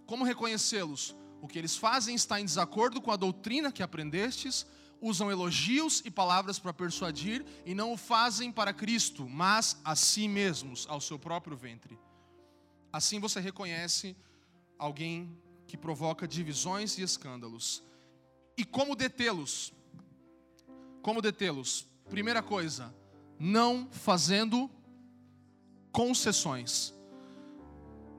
Como reconhecê-los? O que eles fazem está em desacordo com a doutrina que aprendestes, usam elogios e palavras para persuadir e não o fazem para Cristo, mas a si mesmos, ao seu próprio ventre. Assim você reconhece alguém que provoca divisões e escândalos. E como detê-los? Como detê-los? Primeira coisa, não fazendo concessões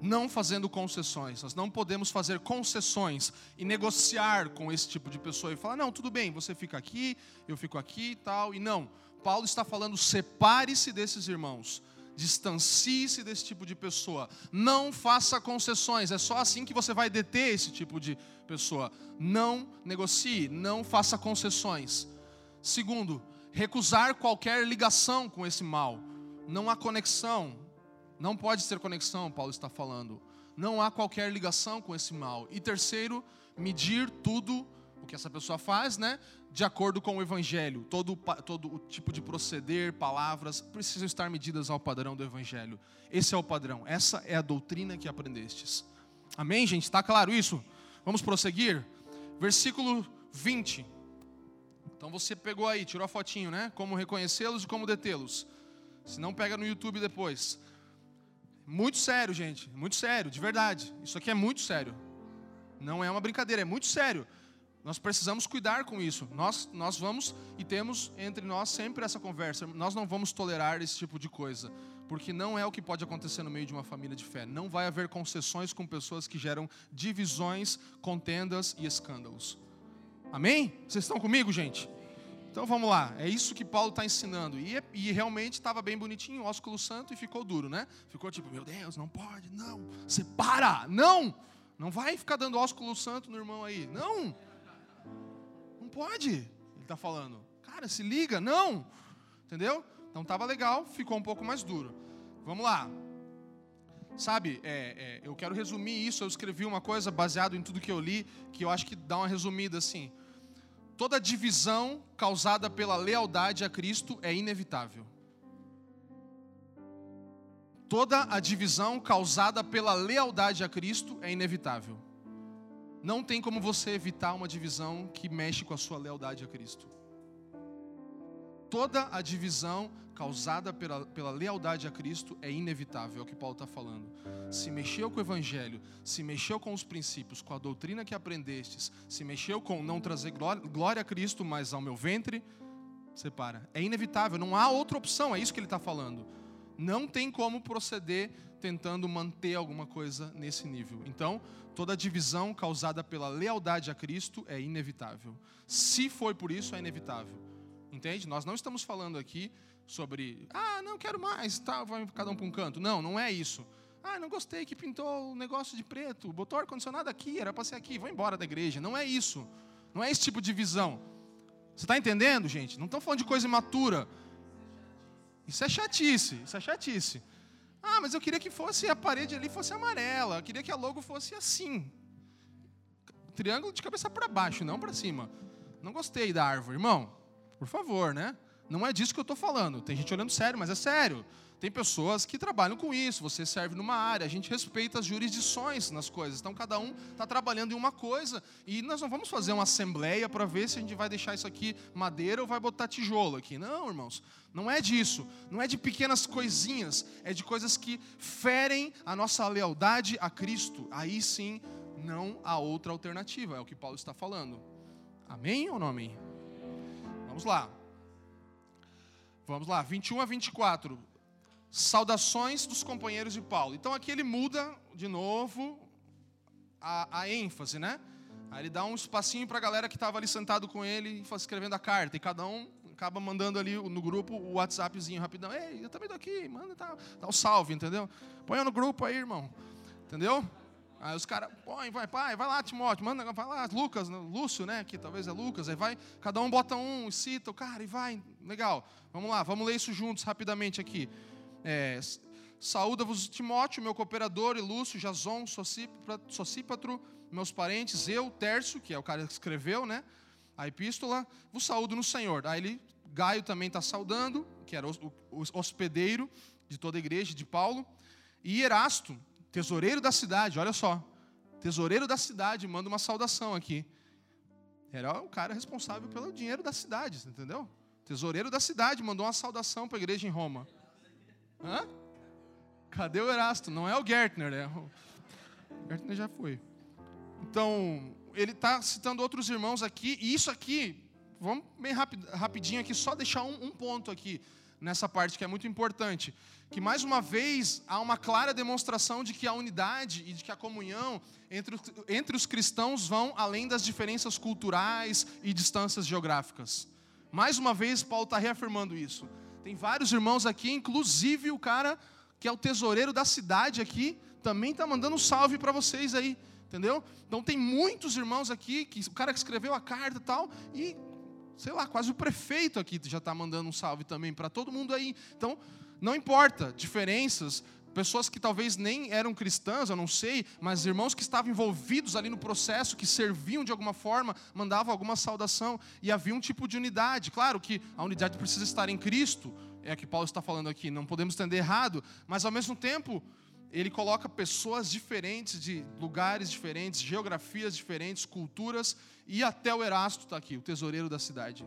não fazendo concessões. Nós não podemos fazer concessões e negociar com esse tipo de pessoa e falar: não, tudo bem, você fica aqui, eu fico aqui e tal. E não, Paulo está falando: separe-se desses irmãos, distancie-se desse tipo de pessoa, não faça concessões. É só assim que você vai deter esse tipo de pessoa. Não negocie, não faça concessões. Segundo, recusar qualquer ligação com esse mal. Não há conexão, não pode ter conexão, Paulo está falando. Não há qualquer ligação com esse mal. E terceiro, medir tudo o que essa pessoa faz, né? De acordo com o evangelho. Todo, todo o tipo de proceder, palavras, precisam estar medidas ao padrão do evangelho. Esse é o padrão. Essa é a doutrina que aprendestes. Amém, gente? Está claro isso? Vamos prosseguir? Versículo 20. Então você pegou aí, tirou a fotinho, né? Como reconhecê-los e como detê-los. Se não, pega no YouTube depois. Muito sério, gente. Muito sério, de verdade. Isso aqui é muito sério. Não é uma brincadeira, é muito sério. Nós precisamos cuidar com isso. Nós, nós vamos e temos entre nós sempre essa conversa. Nós não vamos tolerar esse tipo de coisa, porque não é o que pode acontecer no meio de uma família de fé. Não vai haver concessões com pessoas que geram divisões, contendas e escândalos. Amém? Vocês estão comigo, gente? Então vamos lá, é isso que Paulo está ensinando. E, e realmente estava bem bonitinho, ósculo santo, e ficou duro, né? Ficou tipo, meu Deus, não pode, não, separa, não, não vai ficar dando ósculo santo no irmão aí, não, não pode, ele está falando, cara, se liga, não, entendeu? Então estava legal, ficou um pouco mais duro. Vamos lá, Sabe, é, é, eu quero resumir isso. Eu escrevi uma coisa baseado em tudo que eu li, que eu acho que dá uma resumida assim. Toda divisão causada pela lealdade a Cristo é inevitável. Toda a divisão causada pela lealdade a Cristo é inevitável. Não tem como você evitar uma divisão que mexe com a sua lealdade a Cristo. Toda a divisão causada pela, pela lealdade a Cristo é inevitável, é o que Paulo está falando. Se mexeu com o Evangelho, se mexeu com os princípios, com a doutrina que aprendestes, se mexeu com não trazer glória, glória a Cristo, mas ao meu ventre, separa. É inevitável, não há outra opção, é isso que ele está falando. Não tem como proceder tentando manter alguma coisa nesse nível. Então, toda divisão causada pela lealdade a Cristo é inevitável. Se foi por isso, é inevitável. Entende? Nós não estamos falando aqui sobre, ah, não quero mais, tá, vai cada um para um canto. Não, não é isso. Ah, não gostei que pintou o negócio de preto, botou ar-condicionado aqui, era para ser aqui, vou embora da igreja. Não é isso. Não é esse tipo de visão. Você está entendendo, gente? Não estão falando de coisa imatura. Isso é chatice, isso é chatice. Ah, mas eu queria que fosse a parede ali fosse amarela, eu queria que a logo fosse assim. Triângulo de cabeça para baixo, não para cima. Não gostei da árvore, irmão. Por favor, né? Não é disso que eu estou falando. Tem gente olhando sério, mas é sério. Tem pessoas que trabalham com isso, você serve numa área, a gente respeita as jurisdições nas coisas. Então, cada um está trabalhando em uma coisa e nós não vamos fazer uma assembleia para ver se a gente vai deixar isso aqui madeira ou vai botar tijolo aqui. Não, irmãos, não é disso. Não é de pequenas coisinhas, é de coisas que ferem a nossa lealdade a Cristo. Aí sim, não há outra alternativa, é o que Paulo está falando. Amém ou não amém? Vamos lá. Vamos lá, 21 a 24 saudações dos companheiros de Paulo. Então aqui ele muda de novo a, a ênfase, né? Aí ele dá um espacinho para a galera que estava ali sentado com ele, escrevendo a carta, e cada um acaba mandando ali no grupo o WhatsAppzinho rapidão. Ei, eu também tô aqui, manda, tá, dá um salve, entendeu? Põe no grupo aí, irmão. Entendeu? Aí os caras, põe, vai, pai, vai lá, Timóteo, manda, vai lá, Lucas, Lúcio, né? Que talvez é Lucas, aí vai, cada um bota um, cita o cara e vai, legal. Vamos lá, vamos ler isso juntos rapidamente aqui. É, Saúda-vos Timóteo, meu cooperador, e Lúcio, Jason, Socípatro, meus parentes, eu, Tércio, que é o cara que escreveu, né? A epístola, vos saúdo no Senhor. Aí ele, Gaio também está saudando, que era o, o, hospedeiro de toda a igreja de Paulo. E Erasto, tesoureiro da cidade, olha só. Tesoureiro da cidade, manda uma saudação aqui. Era o cara responsável pelo dinheiro da cidade, entendeu? Tesoureiro da cidade mandou uma saudação para a igreja em Roma. Hã? Cadê o Erasto? Não é o Gertner, é o... Gertner já foi. Então, ele está citando outros irmãos aqui, e isso aqui, vamos bem rapid, rapidinho aqui, só deixar um, um ponto aqui nessa parte que é muito importante. Que mais uma vez há uma clara demonstração de que a unidade e de que a comunhão entre, entre os cristãos vão além das diferenças culturais e distâncias geográficas. Mais uma vez, Paulo está reafirmando isso. Tem vários irmãos aqui, inclusive o cara que é o tesoureiro da cidade aqui, também está mandando um salve para vocês aí, entendeu? Então tem muitos irmãos aqui, que o cara que escreveu a carta e tal, e sei lá, quase o prefeito aqui já está mandando um salve também para todo mundo aí. Então, não importa diferenças, pessoas que talvez nem eram cristãs, eu não sei, mas irmãos que estavam envolvidos ali no processo, que serviam de alguma forma, mandavam alguma saudação e havia um tipo de unidade. Claro que a unidade precisa estar em Cristo, é a que Paulo está falando aqui, não podemos entender errado, mas ao mesmo tempo ele coloca pessoas diferentes, de lugares diferentes, geografias diferentes, culturas, e até o Erasto está aqui, o tesoureiro da cidade.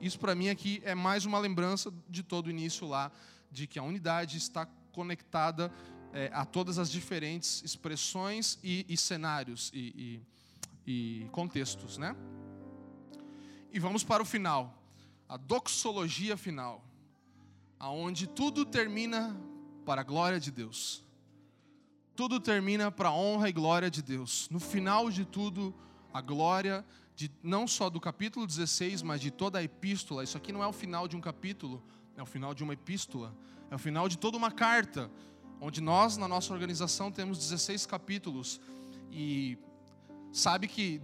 Isso para mim aqui é mais uma lembrança de todo o início lá, de que a unidade está conectada é, a todas as diferentes expressões e, e cenários e, e, e contextos, né? E vamos para o final, a doxologia final, aonde tudo termina para a glória de Deus. Tudo termina para a honra e glória de Deus. No final de tudo, a glória de não só do capítulo 16, mas de toda a epístola. Isso aqui não é o final de um capítulo, é o final de uma epístola. É o final de toda uma carta, onde nós, na nossa organização, temos 16 capítulos. E sabe que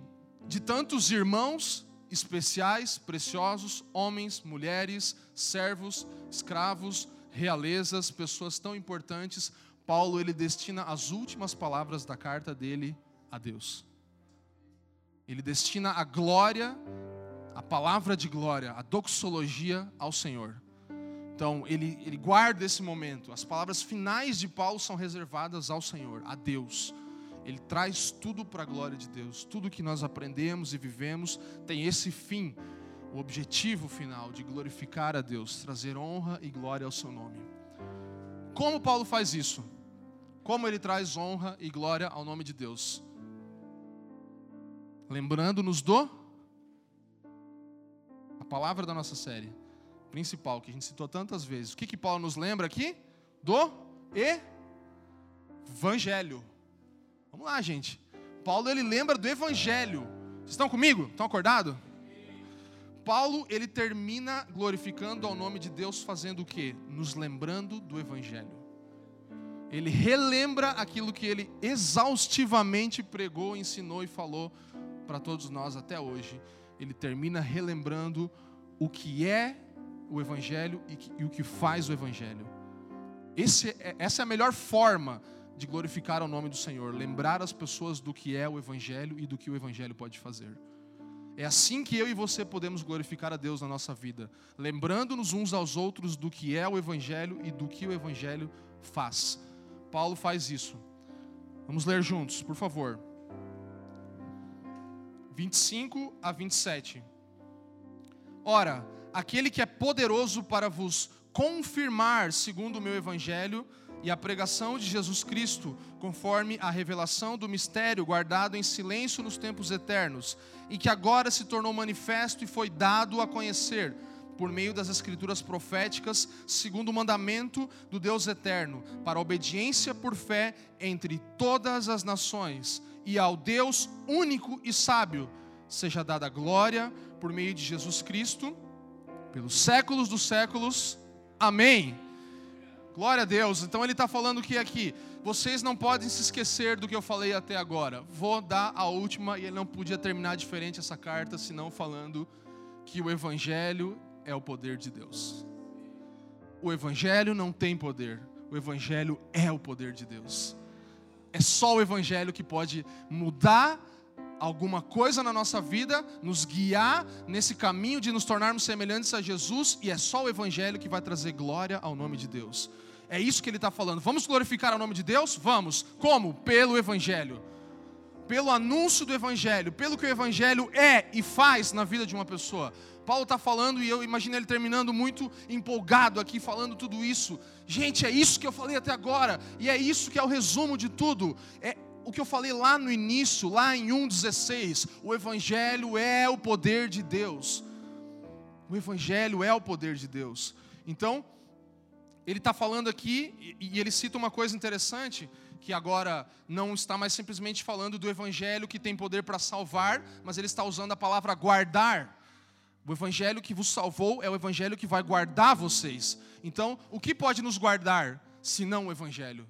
de tantos irmãos especiais, preciosos, homens, mulheres, servos, escravos, realezas, pessoas tão importantes, Paulo ele destina as últimas palavras da carta dele a Deus. Ele destina a glória, a palavra de glória, a doxologia ao Senhor. Então, ele, ele guarda esse momento. As palavras finais de Paulo são reservadas ao Senhor, a Deus. Ele traz tudo para a glória de Deus. Tudo que nós aprendemos e vivemos tem esse fim, o objetivo final de glorificar a Deus, trazer honra e glória ao seu nome. Como Paulo faz isso? Como ele traz honra e glória ao nome de Deus? Lembrando-nos do a palavra da nossa série principal que a gente citou tantas vezes. O que, que Paulo nos lembra aqui? Do Evangelho. Vamos lá, gente. Paulo ele lembra do Evangelho. Vocês estão comigo? Estão acordados? Paulo ele termina glorificando ao nome de Deus fazendo o quê? Nos lembrando do Evangelho. Ele relembra aquilo que ele exaustivamente pregou, ensinou e falou para todos nós até hoje. Ele termina relembrando o que é o Evangelho e, que, e o que faz o Evangelho. Esse, é, essa é a melhor forma de glorificar o nome do Senhor, lembrar as pessoas do que é o Evangelho e do que o Evangelho pode fazer. É assim que eu e você podemos glorificar a Deus na nossa vida, lembrando-nos uns aos outros do que é o Evangelho e do que o Evangelho faz. Paulo faz isso. Vamos ler juntos, por favor. 25 a 27. Ora, aquele que é poderoso para vos confirmar, segundo o meu Evangelho, e a pregação de Jesus Cristo, conforme a revelação do mistério guardado em silêncio nos tempos eternos, e que agora se tornou manifesto e foi dado a conhecer por meio das escrituras proféticas, segundo o mandamento do Deus eterno, para obediência por fé entre todas as nações, e ao Deus único e sábio, seja dada glória por meio de Jesus Cristo, pelos séculos dos séculos. Amém. Glória a Deus. Então ele está falando que aqui, vocês não podem se esquecer do que eu falei até agora. Vou dar a última, e ele não podia terminar diferente essa carta, senão falando que o Evangelho é o poder de Deus. O Evangelho não tem poder, o Evangelho é o poder de Deus. É só o Evangelho que pode mudar alguma coisa na nossa vida, nos guiar nesse caminho de nos tornarmos semelhantes a Jesus, e é só o Evangelho que vai trazer glória ao nome de Deus. É isso que ele está falando. Vamos glorificar o nome de Deus? Vamos. Como? Pelo Evangelho. Pelo anúncio do Evangelho, pelo que o Evangelho é e faz na vida de uma pessoa. Paulo está falando e eu imagino ele terminando muito empolgado aqui, falando tudo isso. Gente, é isso que eu falei até agora, e é isso que é o resumo de tudo. É o que eu falei lá no início, lá em 1,16. O Evangelho é o poder de Deus. O Evangelho é o poder de Deus. Então, ele está falando aqui, e ele cita uma coisa interessante, que agora não está mais simplesmente falando do evangelho que tem poder para salvar, mas ele está usando a palavra guardar. O evangelho que vos salvou é o evangelho que vai guardar vocês. Então, o que pode nos guardar se não o evangelho?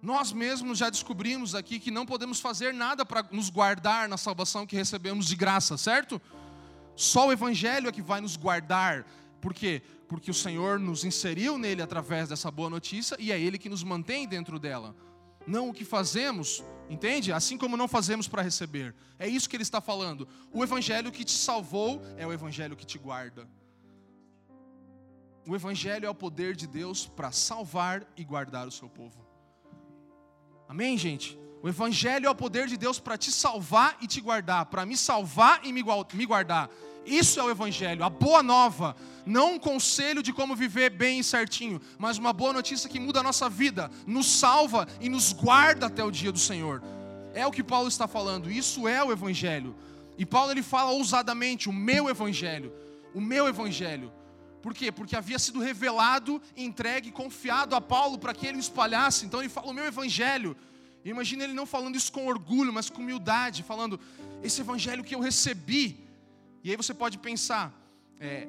Nós mesmos já descobrimos aqui que não podemos fazer nada para nos guardar na salvação que recebemos de graça, certo? Só o evangelho é que vai nos guardar. Por quê? porque o Senhor nos inseriu nele através dessa boa notícia e é Ele que nos mantém dentro dela. Não o que fazemos, entende? Assim como não fazemos para receber. É isso que ele está falando. O Evangelho que te salvou é o Evangelho que te guarda. O Evangelho é o poder de Deus para salvar e guardar o seu povo. Amém, gente? O Evangelho é o poder de Deus para te salvar e te guardar, para me salvar e me guardar. Isso é o Evangelho, a boa nova. Não um conselho de como viver bem e certinho, mas uma boa notícia que muda a nossa vida, nos salva e nos guarda até o dia do Senhor. É o que Paulo está falando, isso é o Evangelho. E Paulo ele fala ousadamente: o meu Evangelho, o meu Evangelho. Por quê? Porque havia sido revelado, entregue, confiado a Paulo para que ele espalhasse. Então ele fala: o meu Evangelho. Imagina ele não falando isso com orgulho, mas com humildade, falando: esse Evangelho que eu recebi. E aí você pode pensar, é,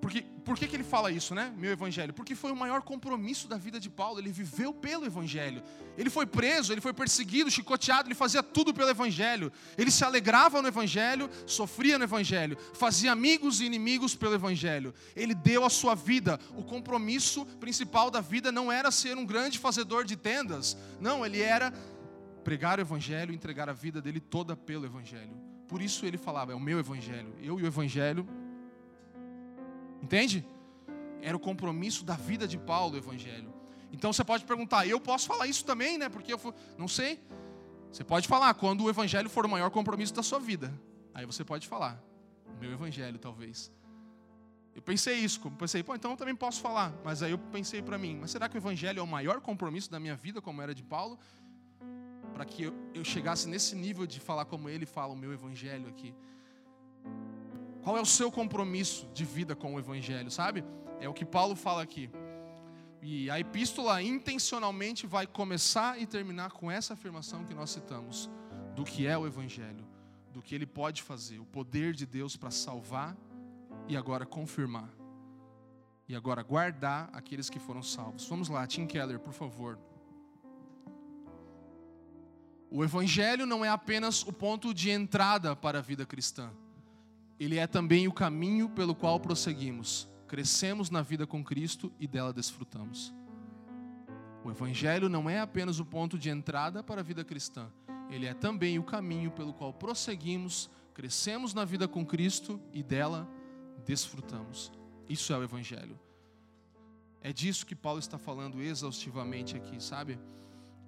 porque, por que, que ele fala isso, né? Meu evangelho? Porque foi o maior compromisso da vida de Paulo. Ele viveu pelo evangelho. Ele foi preso, ele foi perseguido, chicoteado, ele fazia tudo pelo evangelho. Ele se alegrava no evangelho, sofria no evangelho, fazia amigos e inimigos pelo evangelho. Ele deu a sua vida. O compromisso principal da vida não era ser um grande fazedor de tendas. Não, ele era pregar o evangelho entregar a vida dele toda pelo evangelho. Por isso ele falava: é o meu evangelho. Eu e o evangelho. Entende? Era o compromisso da vida de Paulo, o evangelho. Então você pode perguntar: eu posso falar isso também, né? Porque eu não sei. Você pode falar quando o evangelho for o maior compromisso da sua vida. Aí você pode falar: meu evangelho, talvez. Eu pensei isso, pensei, pô, então eu também posso falar. Mas aí eu pensei para mim, mas será que o evangelho é o maior compromisso da minha vida, como era de Paulo? para que eu, eu chegasse nesse nível de falar como ele fala o meu evangelho aqui. Qual é o seu compromisso de vida com o evangelho, sabe? É o que Paulo fala aqui. E a epístola intencionalmente vai começar e terminar com essa afirmação que nós citamos, do que é o evangelho, do que ele pode fazer, o poder de Deus para salvar e agora confirmar. E agora guardar aqueles que foram salvos. Vamos lá, Tim Keller, por favor. O Evangelho não é apenas o ponto de entrada para a vida cristã, ele é também o caminho pelo qual prosseguimos, crescemos na vida com Cristo e dela desfrutamos. O Evangelho não é apenas o ponto de entrada para a vida cristã, ele é também o caminho pelo qual prosseguimos, crescemos na vida com Cristo e dela desfrutamos. Isso é o Evangelho. É disso que Paulo está falando exaustivamente aqui, sabe?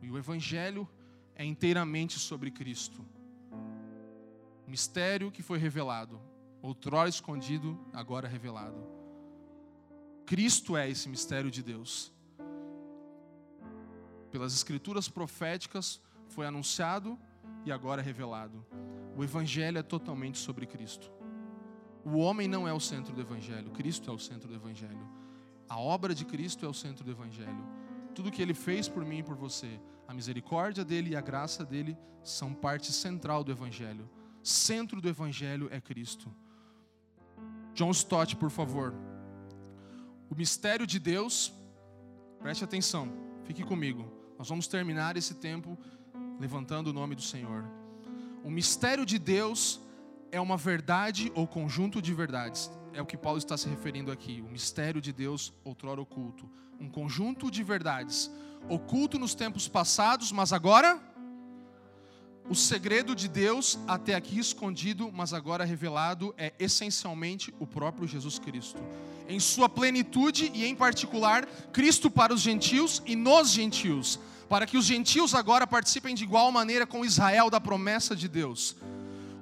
E o Evangelho é inteiramente sobre Cristo. Mistério que foi revelado, outrora escondido, agora revelado. Cristo é esse mistério de Deus. Pelas escrituras proféticas foi anunciado e agora revelado. O Evangelho é totalmente sobre Cristo. O homem não é o centro do Evangelho, Cristo é o centro do Evangelho. A obra de Cristo é o centro do Evangelho. Tudo que ele fez por mim e por você, a misericórdia dele e a graça dele são parte central do Evangelho. Centro do Evangelho é Cristo. John Stott, por favor. O mistério de Deus, preste atenção, fique comigo. Nós vamos terminar esse tempo levantando o nome do Senhor. O mistério de Deus é uma verdade ou conjunto de verdades. É o que Paulo está se referindo aqui. O mistério de Deus, outrora oculto. Um conjunto de verdades. Oculto nos tempos passados, mas agora. O segredo de Deus, até aqui escondido, mas agora revelado, é essencialmente o próprio Jesus Cristo. Em sua plenitude e, em particular, Cristo para os gentios e nos gentios. Para que os gentios agora participem de igual maneira com Israel da promessa de Deus.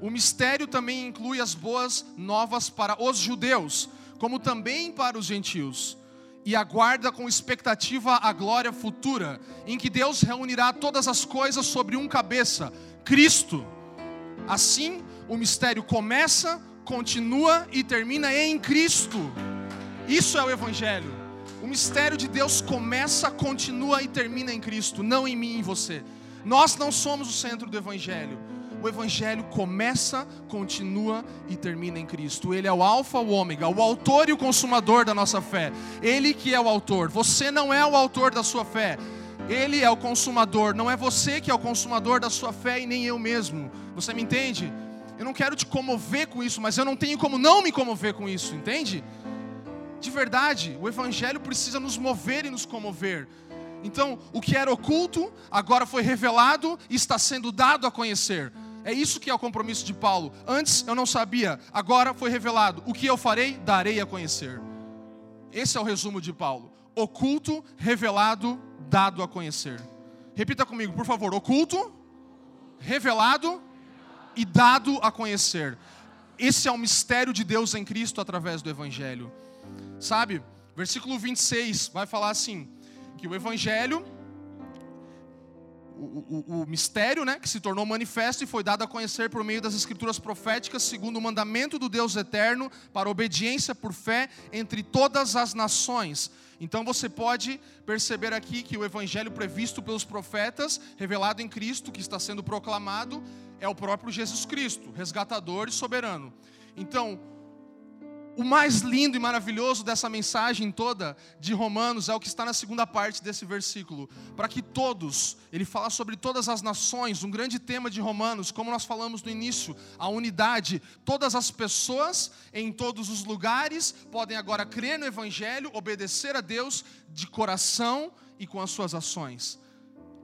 O mistério também inclui as boas novas para os judeus, como também para os gentios, e aguarda com expectativa a glória futura, em que Deus reunirá todas as coisas sobre um cabeça, Cristo. Assim, o mistério começa, continua e termina em Cristo. Isso é o Evangelho. O mistério de Deus começa, continua e termina em Cristo, não em mim e em você. Nós não somos o centro do Evangelho o Evangelho começa, continua e termina em Cristo. Ele é o Alfa, o Ômega, o autor e o consumador da nossa fé. Ele que é o autor. Você não é o autor da sua fé. Ele é o consumador. Não é você que é o consumador da sua fé e nem eu mesmo. Você me entende? Eu não quero te comover com isso, mas eu não tenho como não me comover com isso, entende? De verdade, o Evangelho precisa nos mover e nos comover. Então, o que era oculto agora foi revelado e está sendo dado a conhecer. É isso que é o compromisso de Paulo. Antes eu não sabia, agora foi revelado. O que eu farei, darei a conhecer. Esse é o resumo de Paulo. Oculto, revelado, dado a conhecer. Repita comigo, por favor. Oculto, revelado e dado a conhecer. Esse é o mistério de Deus em Cristo através do Evangelho. Sabe? Versículo 26 vai falar assim: que o Evangelho o, o, o, mistério né, que se tornou manifesto e foi dado a conhecer por meio das escrituras proféticas, segundo o mandamento do Deus eterno, para obediência por fé entre todas as nações. Então você pode perceber aqui que o evangelho previsto pelos profetas, revelado em Cristo, que está sendo proclamado, é o próprio Jesus Cristo, resgatador e soberano. Então, o mais lindo e maravilhoso dessa mensagem toda de Romanos é o que está na segunda parte desse versículo. Para que todos, ele fala sobre todas as nações, um grande tema de Romanos, como nós falamos no início, a unidade. Todas as pessoas em todos os lugares podem agora crer no Evangelho, obedecer a Deus de coração e com as suas ações.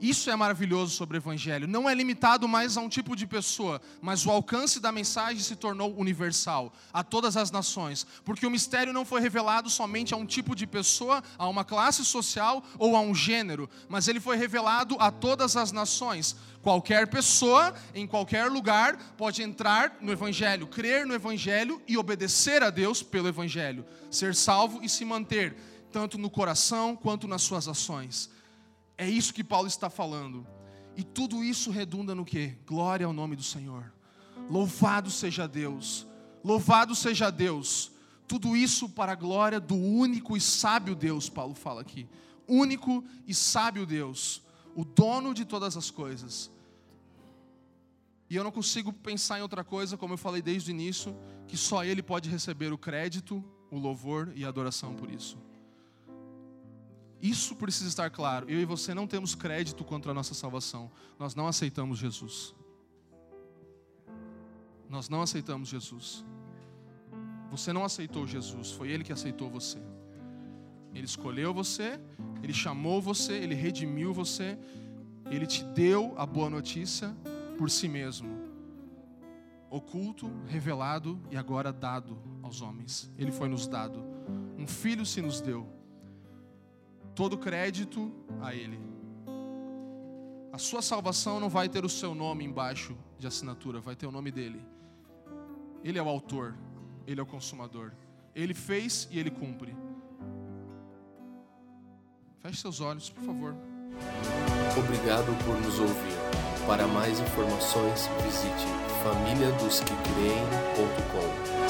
Isso é maravilhoso sobre o Evangelho. Não é limitado mais a um tipo de pessoa, mas o alcance da mensagem se tornou universal, a todas as nações. Porque o mistério não foi revelado somente a um tipo de pessoa, a uma classe social ou a um gênero, mas ele foi revelado a todas as nações. Qualquer pessoa, em qualquer lugar, pode entrar no Evangelho, crer no Evangelho e obedecer a Deus pelo Evangelho, ser salvo e se manter, tanto no coração quanto nas suas ações. É isso que Paulo está falando. E tudo isso redunda no que? Glória ao nome do Senhor. Louvado seja Deus. Louvado seja Deus. Tudo isso para a glória do único e sábio Deus, Paulo fala aqui. Único e sábio Deus, o dono de todas as coisas. E eu não consigo pensar em outra coisa, como eu falei desde o início, que só Ele pode receber o crédito, o louvor e a adoração por isso. Isso precisa estar claro. Eu e você não temos crédito contra a nossa salvação. Nós não aceitamos Jesus. Nós não aceitamos Jesus. Você não aceitou Jesus, foi Ele que aceitou você. Ele escolheu você, Ele chamou você, Ele redimiu você, Ele te deu a boa notícia por si mesmo. oculto, revelado e agora dado aos homens. Ele foi nos dado. Um filho se nos deu. Todo crédito a Ele. A sua salvação não vai ter o seu nome embaixo de assinatura, vai ter o nome dele. Ele é o autor, ele é o consumador. Ele fez e ele cumpre. Feche seus olhos, por favor. Obrigado por nos ouvir. Para mais informações, visite famíliadosquecreem.com.